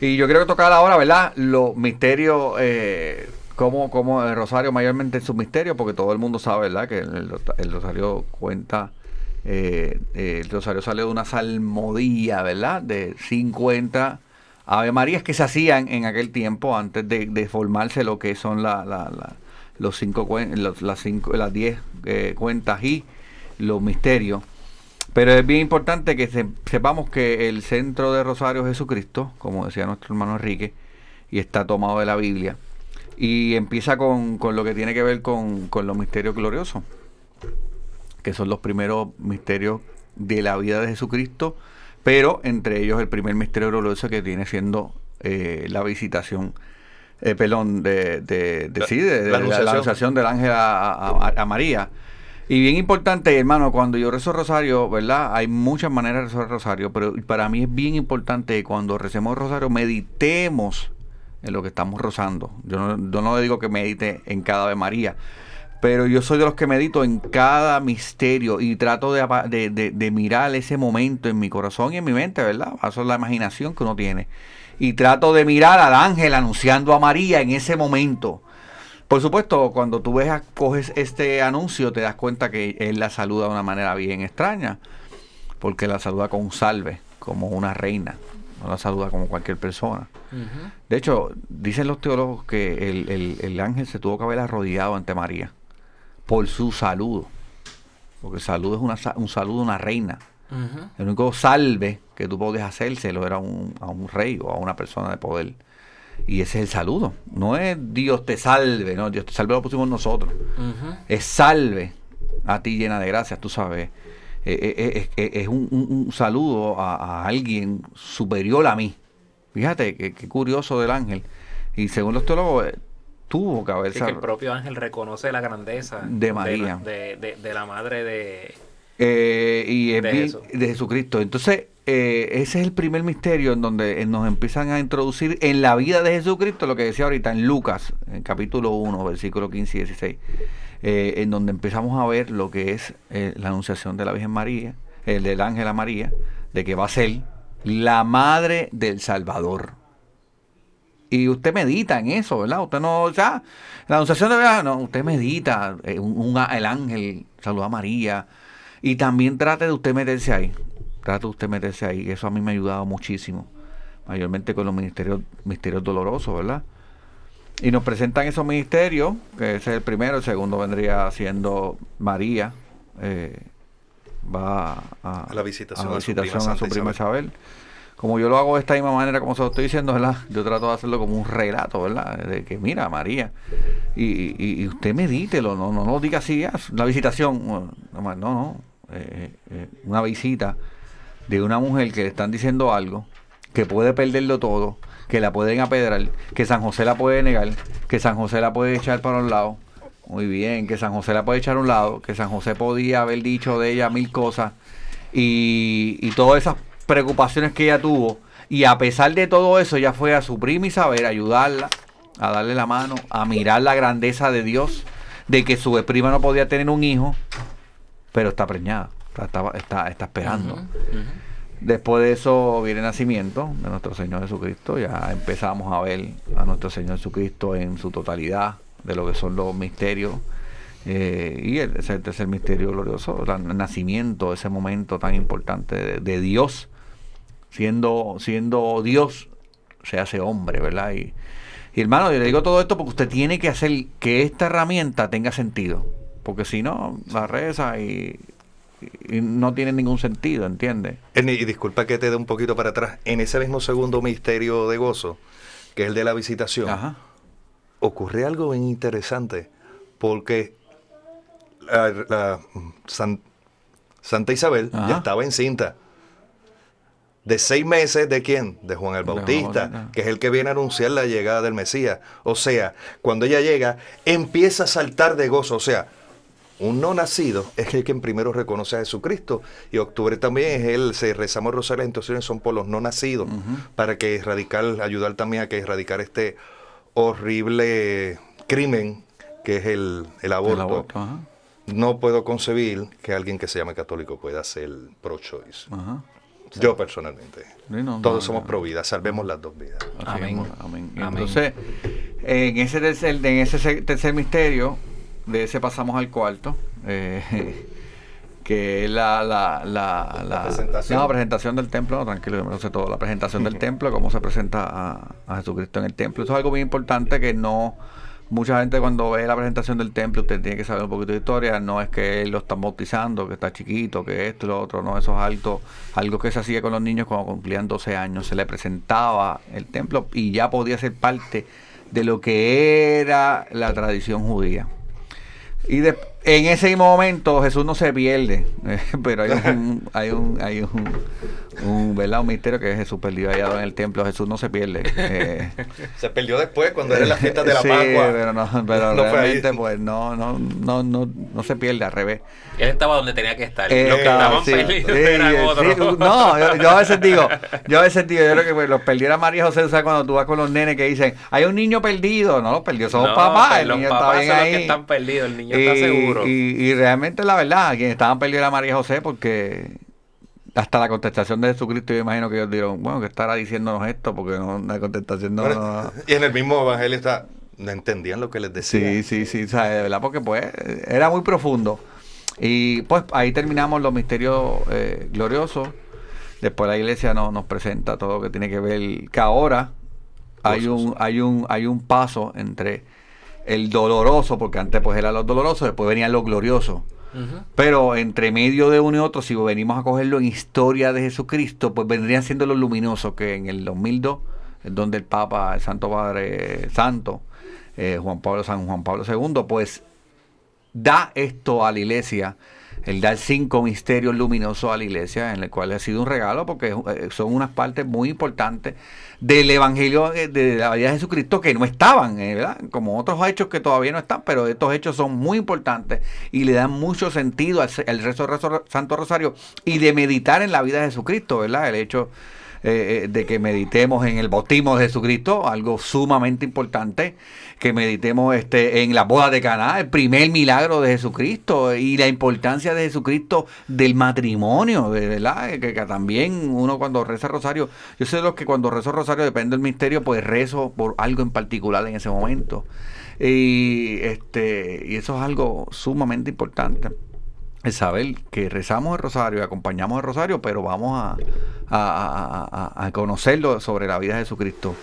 Y yo quiero tocar ahora, ¿verdad? Los misterios, eh, como, como el rosario mayormente en sus misterios, porque todo el mundo sabe, ¿verdad? Que el, el rosario cuenta, eh, eh, el rosario sale de una salmodía, ¿verdad? De 50 Ave Marías que se hacían en aquel tiempo, antes de, formarse lo que son los cinco, las, cinco, las diez eh, cuentas y los misterios. Pero es bien importante que se- sepamos que el centro de Rosario es Jesucristo, como decía nuestro hermano Enrique, y está tomado de la Biblia. Y empieza con, con lo que tiene que ver con, con los misterios gloriosos, que son los primeros misterios de la vida de Jesucristo, pero entre ellos el primer misterio glorioso que viene siendo eh, la visitación, eh, perdón, de, de, de- La- sí, de- la anunciación. la anunciación del ángel a, a- a María. Y bien importante, hermano, cuando yo rezo rosario, ¿verdad? Hay muchas maneras de rezar rosario, pero para mí es bien importante que cuando recemos rosario meditemos en lo que estamos rozando. Yo no, yo no le digo que medite en cada Ave María, pero yo soy de los que medito en cada misterio y trato de, de, de- de mirar ese momento en mi corazón y en mi mente, ¿verdad? Eso es la imaginación que uno tiene. Y trato de mirar al ángel anunciando a María en ese momento. Por supuesto, cuando tú ves, coges este anuncio, te das cuenta que él la saluda de una manera bien extraña, porque la saluda con un salve, como una reina, no la saluda como cualquier persona. De hecho, dicen los teólogos que el, el- el ángel se tuvo que haber arrodillado ante María por su saludo, porque el saludo es una, un saludo a una reina. El único salve que tú podías hacérselo era un- a un rey o a una persona de poder. Y ese es el saludo. No es Dios te salve, no, Dios te salve lo pusimos nosotros. Es salve a ti llena de gracias, tú sabes. Eh, eh, eh, es un, un- un saludo a, a alguien superior a mí. Fíjate, qué curioso del ángel. Y según los teólogos, tuvo que el propio ángel reconoce la grandeza De María. de, de- de la madre de... Eh, y De Jesús. de Jesucristo. Entonces, eh, ese es el primer misterio en donde eh, nos empiezan a introducir en la vida de Jesucristo, lo que decía ahorita en Lucas, en capítulo 1, versículo 15 y 16, eh, en donde empezamos a ver lo que es eh, la anunciación de la Virgen María, el del ángel a María, de que va a ser la madre del Salvador. Y usted medita en eso, ¿verdad? Usted no, ya, la anunciación de verdad, no, usted medita, eh, un, el ángel saluda a María, y también trate de usted meterse ahí, trate de usted meterse ahí, eso a mí me ha ayudado muchísimo, mayormente con los ministerios, misterios dolorosos, ¿verdad? Y nos presentan esos ministerios, que ese es el primero, el segundo vendría siendo María, eh, va a, A la visitación a, la a su visitación prima a su prima Isabel. Isabel. Como yo lo hago de esta misma manera, como se lo estoy diciendo, ¿verdad? Yo trato de hacerlo como un relato, ¿verdad? De que, mira, María, y, y, y usted medítelo, no, no, no diga así, ah, la visitación, no, no, no, eh, eh, una visita de una mujer que le están diciendo algo, que puede perderlo todo, que la pueden apedrar, que San José la puede negar, que San José la puede echar para un lado, muy bien, que San José la puede echar a un lado, que San José podía haber dicho de ella mil cosas, y, y todas esas preocupaciones que ella tuvo, y a pesar de todo eso, ella fue a su prima Isabel a ayudarla, a darle la mano, a mirar la grandeza de Dios, de que su prima no podía tener un hijo, pero está preñada, está, está, está- esperando. Después de eso viene el nacimiento de nuestro Señor Jesucristo. Ya empezamos a ver a nuestro Señor Jesucristo en su totalidad de lo que son los misterios. Eh, y el, ese tercer misterio glorioso, el nacimiento, ese momento tan importante de, de Dios, siendo, siendo Dios se hace hombre, ¿verdad? Y, y hermano, yo le digo todo esto porque usted tiene que hacer que esta herramienta tenga sentido. Porque si no, la reza y, y no tiene ningún sentido, ¿entiendes? Y disculpa que te dé un poquito para atrás. En ese mismo segundo misterio de gozo, que es el de la visitación, Ajá. ocurre algo bien interesante. Porque la, la San- Santa Isabel Ajá. ya estaba encinta. De seis meses, ¿de quién? De Juan el Bautista, que es el que viene a anunciar la llegada del Mesías. O sea, cuando ella llega, empieza a saltar de gozo. O sea, un no nacido es el quien primero reconoce a Jesucristo. Y octubre también es el, se rezamos rosario, las intenciones son por los no nacidos, para que erradicar, ayudar también a que erradicar este horrible crimen que es el, el aborto. El aborto, ajá. No puedo concebir que alguien que se llame católico pueda ser pro-choice. Yo personalmente. No, Todos no, somos no. pro vida, salvemos las dos vidas. Amén. es, amén. Amén. Entonces, en ese tercer, en ese se- tercer misterio, de ese pasamos al cuarto, eh, que es la, la, la, la, presentación. no, presentación del templo, no, tranquilo, yo me lo sé todo, la presentación del templo, cómo se presenta a, a Jesucristo en el templo. Eso es algo muy importante que no, mucha gente cuando ve la presentación del templo, usted tiene que saber un poquito de historia, no es que él lo están bautizando, que está chiquito, que esto y lo otro, no, eso es algo, algo que se hacía con los niños cuando cumplían 12 años, se le presentaba el templo y ya podía ser parte de lo que era la tradición judía. Y de- en ese momento Jesús no se pierde, eh, pero hay un, hay un, hay un, un, ¿verdad? un misterio que Jesús perdió allá en el templo. Jesús no se pierde. eh, Se perdió después cuando era la fiesta de la sí, Pascua. pero no, pero No realmente pues no, no, no, no, no se pierde al revés. Él estaba donde tenía que estar. Eh, Los que estaban sí, perdidos sí, eran sí, otros. no, yo, yo a veces digo, yo a veces digo, yo creo que pues, los perdiera María José, o sea, cuando tú vas con los nenes que dicen, hay un niño perdido, no los perdió, somos No, papás, el los niño papás está bien son los ahí. que están perdidos, el niño está seguro. Y, y realmente la verdad, quienes estaban perdidos era María José porque hasta la contestación de Jesucristo yo imagino que ellos dijeron, bueno, que estará diciéndonos esto porque no, la contestación no... Y en el mismo evangelio está, no entendían lo que les decía. Sí, sí, sí, o sea, de verdad, porque pues era muy profundo. Y pues ahí terminamos los misterios eh, gloriosos. Después la iglesia no- nos presenta todo lo que tiene que ver, que ahora hay un, hay un, hay un paso entre el doloroso, porque antes pues era lo doloroso, después venía lo glorioso. Pero entre medio de uno y otro, si venimos a cogerlo en historia de Jesucristo, pues vendrían siendo los luminosos, que en el 2002 es donde el Papa, el Santo Padre Santo, eh, Juan Pablo San Juan Pablo II, pues da esto a la iglesia, el dar cinco misterios luminosos a la iglesia, en el cual ha sido un regalo, porque eh, son unas partes muy importantes del Evangelio eh, de la vida de Jesucristo que no estaban, eh, ¿verdad? Como otros hechos que todavía no están, pero estos hechos son muy importantes y le dan mucho sentido al, rezo del Santo Rosario y de meditar en la vida de Jesucristo, ¿verdad? El hecho eh, eh, de que meditemos en el bautismo de Jesucristo, algo sumamente importante, que meditemos este, en la boda de Caná, el primer milagro de Jesucristo y la importancia de Jesucristo del matrimonio, verdad, que, también uno cuando reza rosario, yo sé los que cuando rezo rosario depende del misterio, pues rezo por algo en particular en ese momento. Y este y eso es algo sumamente importante el saber que rezamos el rosario y acompañamos el rosario, pero vamos a, a- a- a- conocerlo sobre la vida de Jesucristo.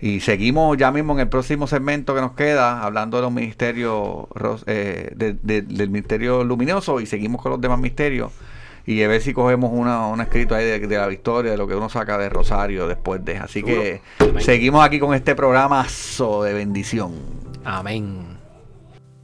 Y seguimos ya mismo en el próximo segmento que nos queda, hablando de los misterios, ros- eh, de- de- del misterio luminoso, y seguimos con los demás misterios. Y a ver si cogemos una, un escrito ahí de, de la victoria, de lo que uno saca de Rosario después de. Así que seguimos aquí con este programazo de bendición. Amén.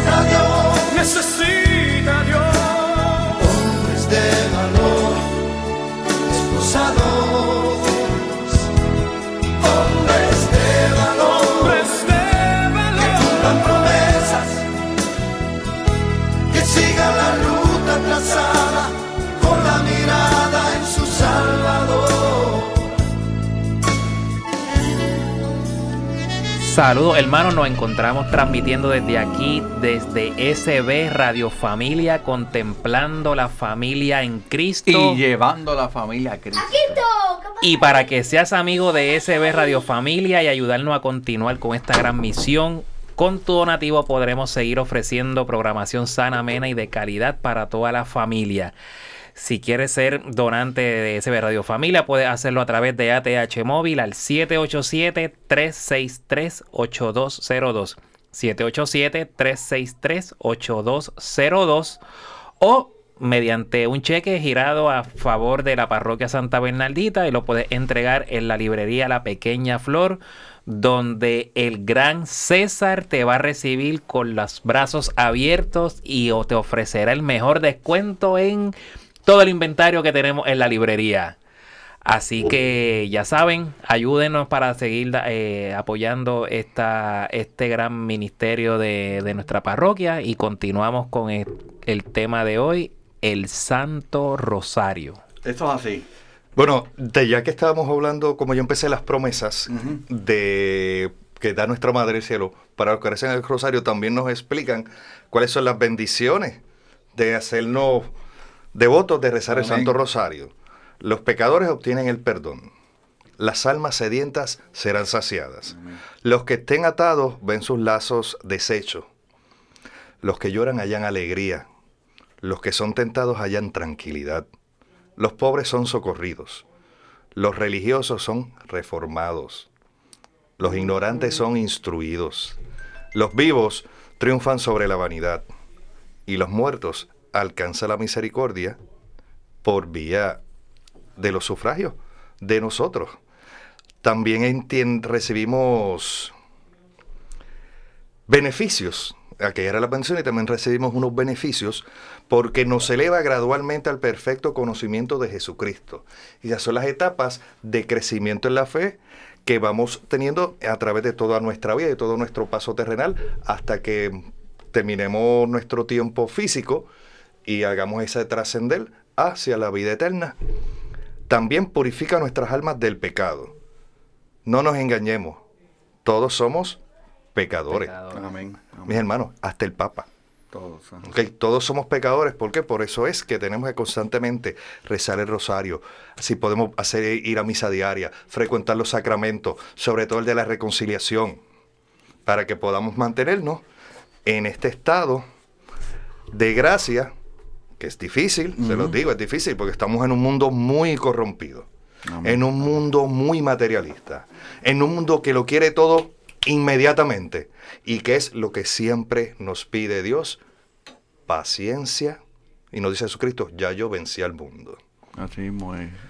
Necesita Saludos hermanos, nos encontramos transmitiendo desde aquí, desde SB Radio Familia, contemplando la familia en Cristo. Y llevando la familia a Cristo. Y para que seas amigo de SB Radio Familia y ayudarnos a continuar con esta gran misión, con tu donativo podremos seguir ofreciendo programación sana, amena y de calidad para toda la familia. Si quieres ser donante de SB Radio Familia, puedes hacerlo a través de ATH Móvil al 787-363-8202. 787-363-8202 o mediante un cheque girado a favor de la parroquia Santa Bernardita y lo puedes entregar en la librería La Pequeña Flor, donde el gran César te va a recibir con los brazos abiertos y te ofrecerá el mejor descuento en todo el inventario que tenemos en la librería. Así que ya saben, ayúdenos para seguir eh, apoyando esta, este gran ministerio de, de nuestra parroquia y continuamos con el, el tema de hoy, el Santo Rosario. Esto es así. Bueno, de ya que estábamos hablando, como yo empecé las promesas de que da nuestra Madre del Cielo para los que recen el Rosario, también nos explican cuáles son las bendiciones de hacernos devotos de rezar el. Santo Rosario. Los pecadores obtienen el perdón. Las almas sedientas serán saciadas. Los que estén atados ven sus lazos deshechos. Los que lloran hallan alegría. Los que son tentados hallan tranquilidad. Los pobres son socorridos. Los religiosos son reformados. Los ignorantes son instruidos. Los vivos triunfan sobre la vanidad. Y los muertos alcanzan la misericordia por vía de los sufragios de nosotros. También recibimos beneficios. Aquella era la pensión y también recibimos unos beneficios porque nos eleva gradualmente al perfecto conocimiento de Jesucristo. Y esas son las etapas de crecimiento en la fe que vamos teniendo a través de toda nuestra vida y todo nuestro paso terrenal hasta que terminemos nuestro tiempo físico y hagamos ese trascender hacia la vida eterna. También purifica nuestras almas del pecado. No nos engañemos, todos somos pecadores. Pecadores. Amén. Amén. Mis hermanos, hasta el Papa. Todos. ajá. ¿ok? Todos somos pecadores, ¿por qué? Por eso es que tenemos que constantemente rezar el rosario, así podemos hacer ir a misa diaria, frecuentar los sacramentos, sobre todo el de la reconciliación, para que podamos mantenernos en este estado de gracia, que es difícil, se los digo, es difícil, porque estamos en un mundo muy corrompido, en un mundo muy materialista, en un mundo que lo quiere todo inmediatamente, y que es lo que siempre nos pide Dios, paciencia, y nos dice Jesucristo, ya yo vencí al mundo. Así es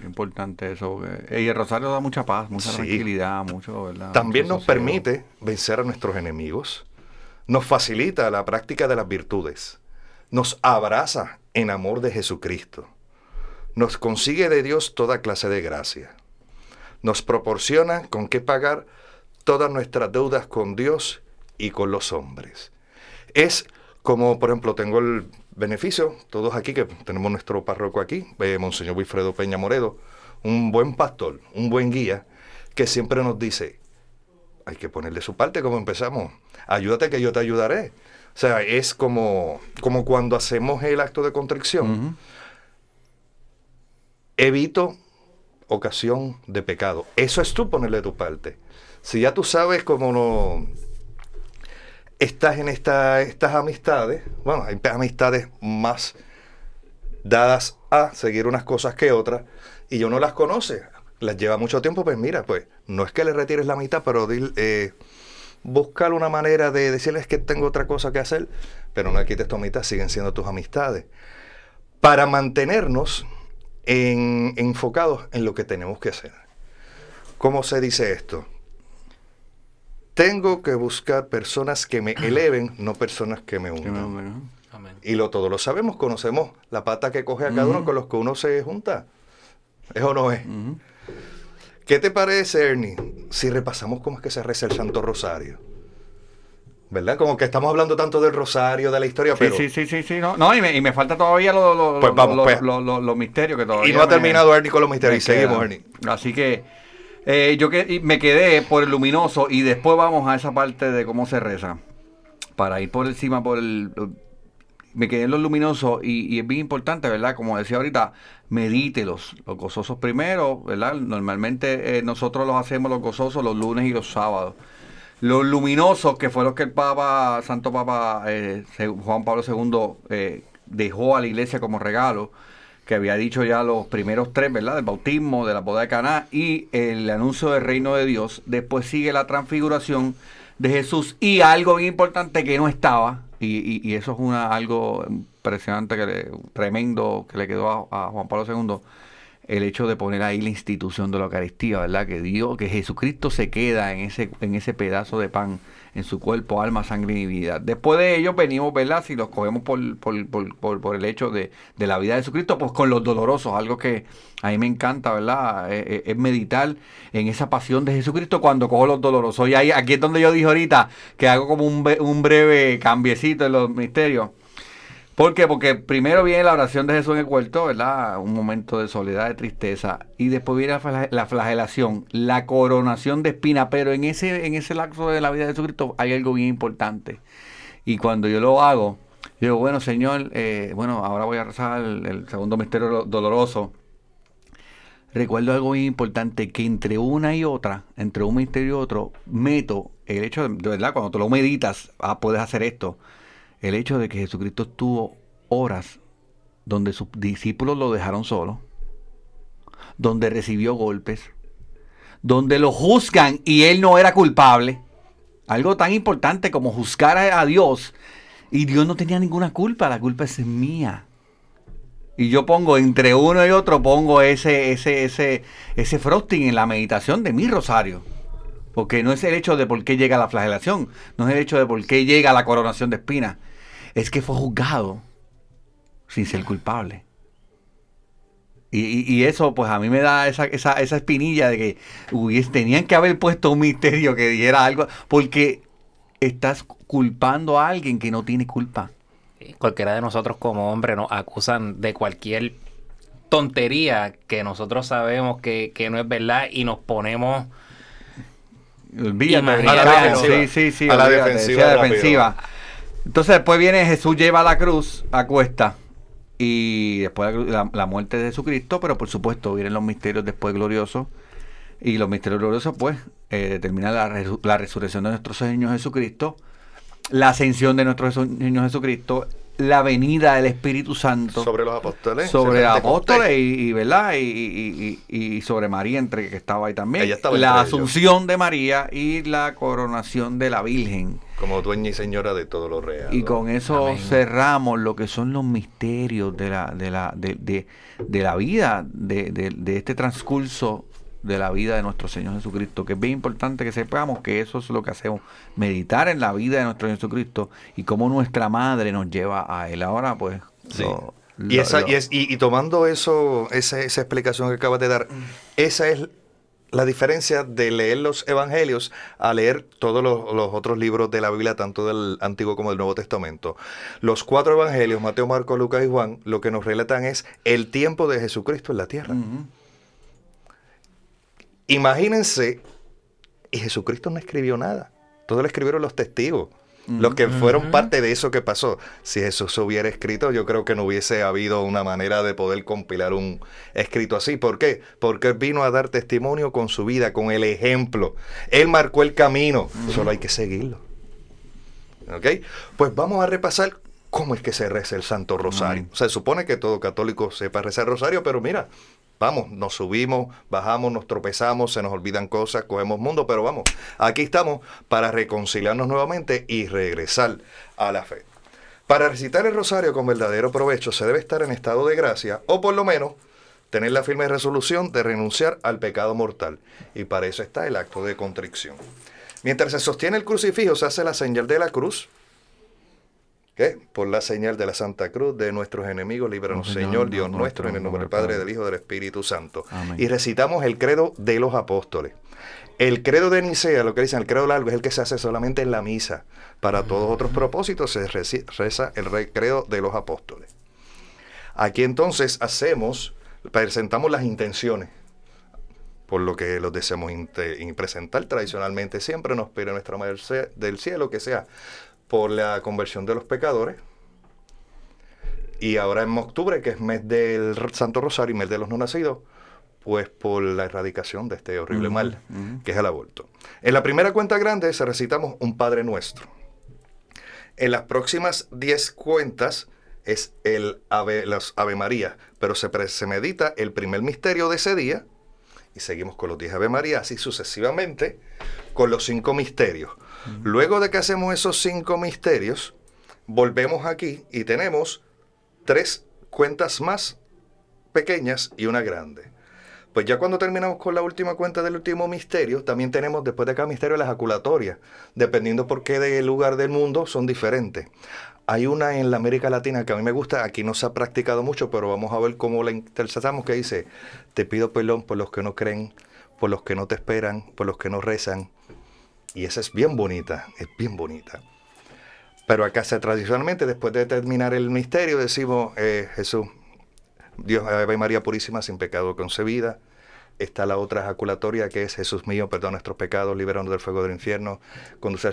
importante eso. porque- Y el rosario da mucha paz, mucha Sí. tranquilidad, mucho, ¿verdad? También Mucho nos sosiego. permite vencer a nuestros enemigos, nos facilita la práctica de las virtudes, nos abraza en amor de Jesucristo, nos consigue de Dios toda clase de gracia, nos proporciona con qué pagar todas nuestras deudas con Dios y con los hombres. Es como, por ejemplo, tengo el beneficio, todos aquí que tenemos nuestro párroco aquí, eh, Monseñor Wilfredo Peña Moredo, un buen pastor, un buen guía, que siempre nos dice, hay que ponerle su parte como empezamos, ayúdate que yo te ayudaré. O sea, es como, como cuando hacemos el acto de contrición. Evito ocasión de pecado. Eso es tú ponerle tu parte. Si ya tú sabes cómo no estás en esta, estas amistades, bueno, hay amistades más dadas a seguir unas cosas que otras, y uno las conoce, las lleva mucho tiempo, pues mira, pues no es que le retires la mitad, pero dil- eh, buscar una manera de decirles que tengo otra cosa que hacer, pero no le quites tu mitad, siguen siendo tus amistades. Para mantenernos en- enfocados en lo que tenemos que hacer. ¿Cómo se dice esto? Tengo que buscar personas que me eleven, no personas que me hundan. Amén. Y lo todos lo sabemos, conocemos la pata que coge a cada uno con los que uno se junta. ¿Es o no es? ¿Qué te parece, Ernie, si repasamos cómo es que se reza el Santo Rosario? ¿Verdad? Como que estamos hablando tanto del Rosario, de la historia, Sí, pero... sí, sí, sí, sí, no, no y, me, y me falta todavía los lo, Pues lo- pues. lo- los misterios que todavía Y no ha me- terminado Ernie con los me misterios. Seguimos, quedan. Ernie. Así que Eh, yo que, y me quedé por el luminoso y después vamos a esa parte de cómo se reza. Para ir por encima, por el... Me quedé en los luminosos y, es bien importante, ¿verdad? Como decía ahorita, medítelos. Los gozosos primero, ¿verdad? Normalmente eh, nosotros los hacemos los gozosos los lunes y los sábados. Los luminosos, que fue los que el Papa, Santo Papa eh, Juan Pablo II eh, dejó a la iglesia como regalo, que había dicho ya los primeros tres, ¿verdad? Del bautismo, de la boda de Caná y el anuncio del reino de Dios. Después sigue la transfiguración de Jesús y algo bien importante que no estaba, y, y- y eso es una, algo impresionante, que le- tremendo que le quedó a, Juan Pablo II, el hecho de poner ahí la institución de la Eucaristía, ¿verdad? Que Dios, que Jesucristo se queda en ese, en ese pedazo de pan, en su cuerpo, alma, sangre y vida. Después de ello venimos, ¿verdad? Si los cogemos por, por, por, por, el hecho de, de la vida de Jesucristo, pues con los dolorosos, algo que a mí me encanta, ¿verdad? Eh, eh, Es, meditar en esa pasión de Jesucristo cuando cojo los dolorosos. Y ahí, aquí es donde yo dije ahorita que hago como un, un breve cambiecito en los misterios. ¿Por qué? Porque primero viene la oración de Jesús en el huerto, ¿verdad? Un momento de soledad, de tristeza. Y después viene la, fla- la flagelación, la coronación de espina. Pero en ese, en ese lapso de la vida de Jesucristo hay algo bien importante. Y cuando yo lo hago, yo digo, bueno, Señor, eh, bueno, ahora voy a rezar el, segundo misterio do- doloroso. Recuerdo algo bien importante, que entre una y otra, entre un misterio y otro, meto el hecho de, de verdad, cuando tú lo meditas, ah, puedes hacer esto el hecho de que Jesucristo estuvo horas donde sus discípulos lo dejaron solo, donde recibió golpes, donde lo juzgan y él no era culpable. Algo tan importante como juzgar a, Dios y Dios no tenía ninguna culpa, la culpa es mía. Y yo pongo entre uno y otro, pongo ese, ese, ese, ese frosting en la meditación de mi rosario. Porque no es el hecho de por qué llega la flagelación, no es el hecho de por qué llega la coronación de espinas, es que fue juzgado sin ser culpable. Y, y- y eso, pues a mí me da esa, esa, esa espinilla de que hubies- tenían que haber puesto un misterio que dijera algo, porque estás culpando a alguien que no tiene culpa. Cualquiera de nosotros como hombre nos acusan de cualquier tontería que nosotros sabemos que, que no es verdad y nos ponemos Olvídate, a la defensiva. Sí, sí, sí, A la defensiva defensiva. Entonces después viene Jesús lleva la cruz a cuesta y después la, muerte de Jesucristo, pero por supuesto vienen los misterios después gloriosos y los misterios gloriosos pues eh, determinan la, resu- la resurrección de nuestro Señor Jesucristo, la ascensión de nuestro Señor Jesucristo, la venida del Espíritu Santo Sobre los apóstoles. sobre los apóstoles y, y, verdad y, y- y- y sobre María entre que estaba ahí también estaba la ellos. asunción de María y la coronación de la Virgen Como dueña y señora de todo lo real. y con eso Amén. cerramos lo que son los misterios de la de la de, de- de la vida de, de- de este transcurso de la vida de nuestro Señor Jesucristo, que es bien importante que sepamos que eso es lo que hacemos, meditar en la vida de nuestro Señor Jesucristo y cómo nuestra madre nos lleva a Él. Ahora, pues, Sí. lo- Y, lo- esa, lo- y, es- y- y tomando eso, esa, esa explicación que acabas de dar, esa es la diferencia de leer los evangelios a leer todos los, los otros libros de la Biblia, tanto del Antiguo como del Nuevo Testamento. Los cuatro evangelios, Mateo, Marcos, Lucas y Juan, lo que nos relatan es el tiempo de Jesucristo en la tierra. Imagínense, y Jesucristo no escribió nada. Todo lo escribieron los testigos. Los que fueron parte de eso que pasó. Si Jesús hubiera escrito, yo creo que no hubiese habido una manera de poder compilar un escrito así. ¿Por qué? Porque Él vino a dar testimonio con su vida, con el ejemplo. Él marcó el camino. Solo hay que seguirlo. ¿Ok? Pues vamos a repasar cómo es que se reza el Santo Rosario. Se supone que todo católico sepa rezar el Rosario, pero mira, vamos, nos subimos, bajamos, nos tropezamos, se nos olvidan cosas, cogemos mundo, pero vamos, aquí estamos para reconciliarnos nuevamente y regresar a la fe. Para recitar el Rosario con verdadero provecho se debe estar en estado de gracia o por lo menos tener la firme resolución de renunciar al pecado mortal. Y para eso está el acto de contrición. Mientras se sostiene el crucifijo, se hace la señal de la cruz. ¿Qué? Por la señal de la Santa Cruz de nuestros enemigos, líbranos, Señor, Dios nuestro, nuestro, en el nombre del Padre, del Hijo, del Espíritu Santo. Amén. Y recitamos el credo de los apóstoles. El credo de Nicea, lo que dicen, el credo largo, es el que se hace solamente en la misa. Para todos otros propósitos se reza el re- credo de los apóstoles. Aquí entonces hacemos, presentamos las intenciones. por lo que los deseamos presentar tradicionalmente siempre nos pide nuestra Madre del cielo que sea por la conversión de los pecadores y ahora en octubre que es mes del Santo Rosario y mes de los no nacidos pues por la erradicación de este horrible mal que es el aborto. En la primera cuenta grande se recitamos un Padre Nuestro. En las próximas 10 cuentas es el Ave, las Ave María, pero se, se medita el primer misterio de ese día y seguimos con los 10 Ave María, así sucesivamente con los cinco misterios. Luego de que hacemos esos cinco misterios, volvemos aquí y tenemos tres cuentas más pequeñas y una grande. Pues ya cuando terminamos con la última cuenta del último misterio, también tenemos después de cada misterio las jaculatorias, dependiendo por qué del lugar del mundo son diferentes. Hay una en la América Latina que a mí me gusta, aquí no se ha practicado mucho, pero vamos a ver cómo la interpretamos, que dice, te pido perdón por los que no creen, por los que no te esperan, por los que no rezan. Y esa es bien bonita, es bien bonita. Pero acá se tradicionalmente, después de terminar el misterio, decimos, eh, Jesús, Dios, Ave María Purísima, sin pecado concebida. Está la otra ejaculatoria que es Jesús mío, perdón nuestros pecados, líbranos del fuego del infierno,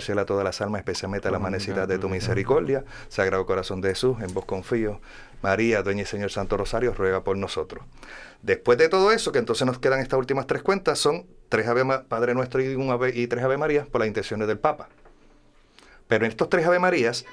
cielo a todas las almas, especialmente a la manecita de tu misericordia. Sagrado corazón de Jesús, en vos confío. María, Dueña y Señor Santo Rosario, ruega por nosotros. Después de todo eso, que entonces nos quedan estas últimas tres cuentas, son tres Ave Padre Nuestro y, un ave, y tres Ave Marías por las intenciones del Papa. Pero en estos tres Ave Marías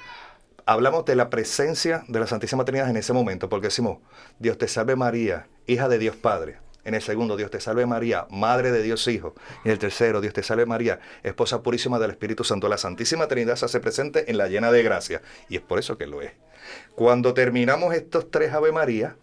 hablamos de la presencia de la Santísima Trinidad en ese momento, porque decimos, Dios te salve María, hija de Dios Padre. En el segundo, Dios te salve María, Madre de Dios Hijo. Y en el tercero, Dios te salve María, Esposa purísima del Espíritu Santo. La Santísima Trinidad se hace presente en la llena de gracia. Y es por eso que lo es. Cuando terminamos estos tres Ave María,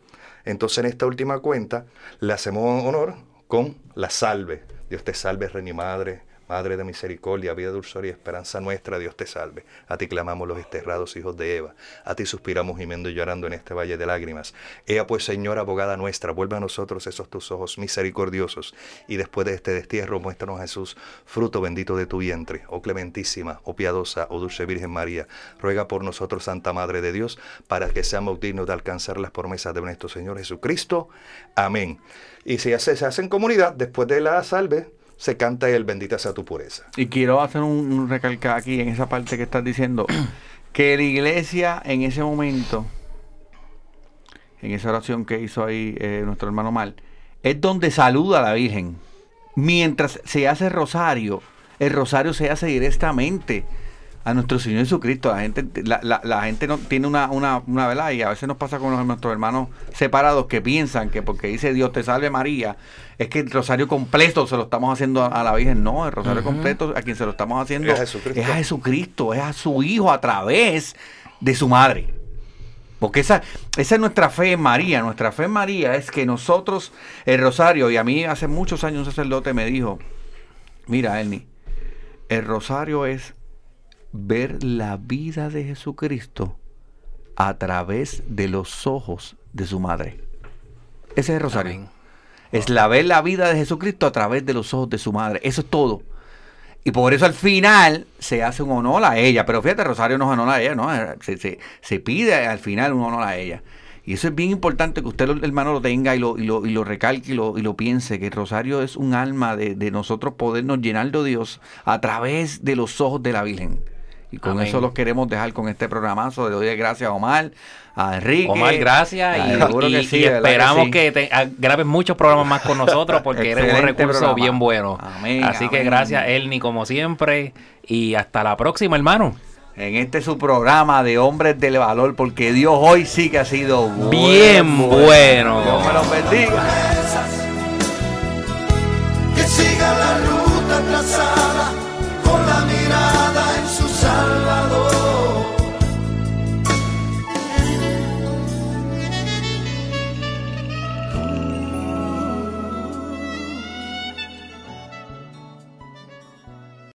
entonces en esta última cuenta le hacemos honor con la salve. Dios te salve, Reina y Madre, Madre de misericordia, vida, dulzura y esperanza nuestra, Dios te salve. A ti clamamos los desterrados hijos de Eva. A ti suspiramos gimiendo y llorando en este valle de lágrimas. Ea pues, Señora, abogada nuestra, vuelve a nosotros esos tus ojos misericordiosos. Y después de este destierro, muéstranos, Jesús, fruto bendito de tu vientre. Oh clementísima, oh piadosa, oh dulce Virgen María, ruega por nosotros, Santa Madre de Dios, para que seamos dignos de alcanzar las promesas de nuestro Señor Jesucristo. Amén. Y si se hace en comunidad, después de la salve, se canta el bendita sea tu pureza. Y quiero hacer un, un recalcar aquí en esa parte que estás diciendo, que la iglesia en ese momento, en esa oración que hizo ahí eh, nuestro hermano Mal, es donde saluda a la Virgen. Mientras se hace rosario, el rosario se hace directamente a nuestro Señor Jesucristo. La gente, la, la- la gente no tiene una, una, una verdad y a veces nos pasa con los- nuestros hermanos separados que piensan que porque dice Dios te salve María, es que el rosario completo se lo estamos haciendo a, a la Virgen. No, el rosario completo a quien se lo estamos haciendo Es a Jesucristo. es a Jesucristo, es a su Hijo a través de su madre. Porque esa, esa es nuestra fe en María. Nuestra fe en María es que nosotros, el rosario, y a mí hace muchos años un sacerdote me dijo, mira, Elni, el rosario es ver la vida de Jesucristo a través de los ojos de su madre. Ese es el rosario. Amén. Es la ver la vida de Jesucristo a través de los ojos de su madre. Eso es todo. Y por eso al final se hace un honor a ella. Pero fíjate, Rosario no es honor a ella, ¿no? Se, se- se pide al final un honor a ella. Y eso es bien importante que usted, hermano, lo tenga y lo, y lo, y lo recalque y lo, y lo piense, que Rosario es un alma de, de nosotros podernos llenar de Dios a través de los ojos de la Virgen. Y con Amén. eso los queremos dejar con este programazo. Le doy gracias a Omar, a Enrique. Omar, gracias. Ah, Y, seguro y- que sí, ¿verdad esperamos sí? que, te, ah, grabes muchos programas más con nosotros porque eres un recurso programa. bien bueno. Amén, Así que gracias, Elni, como siempre. Y hasta la próxima, hermano. En este su programa de Hombres del Valor, porque Dios hoy sí que ha sido Bien bueno. Dios me los bendiga.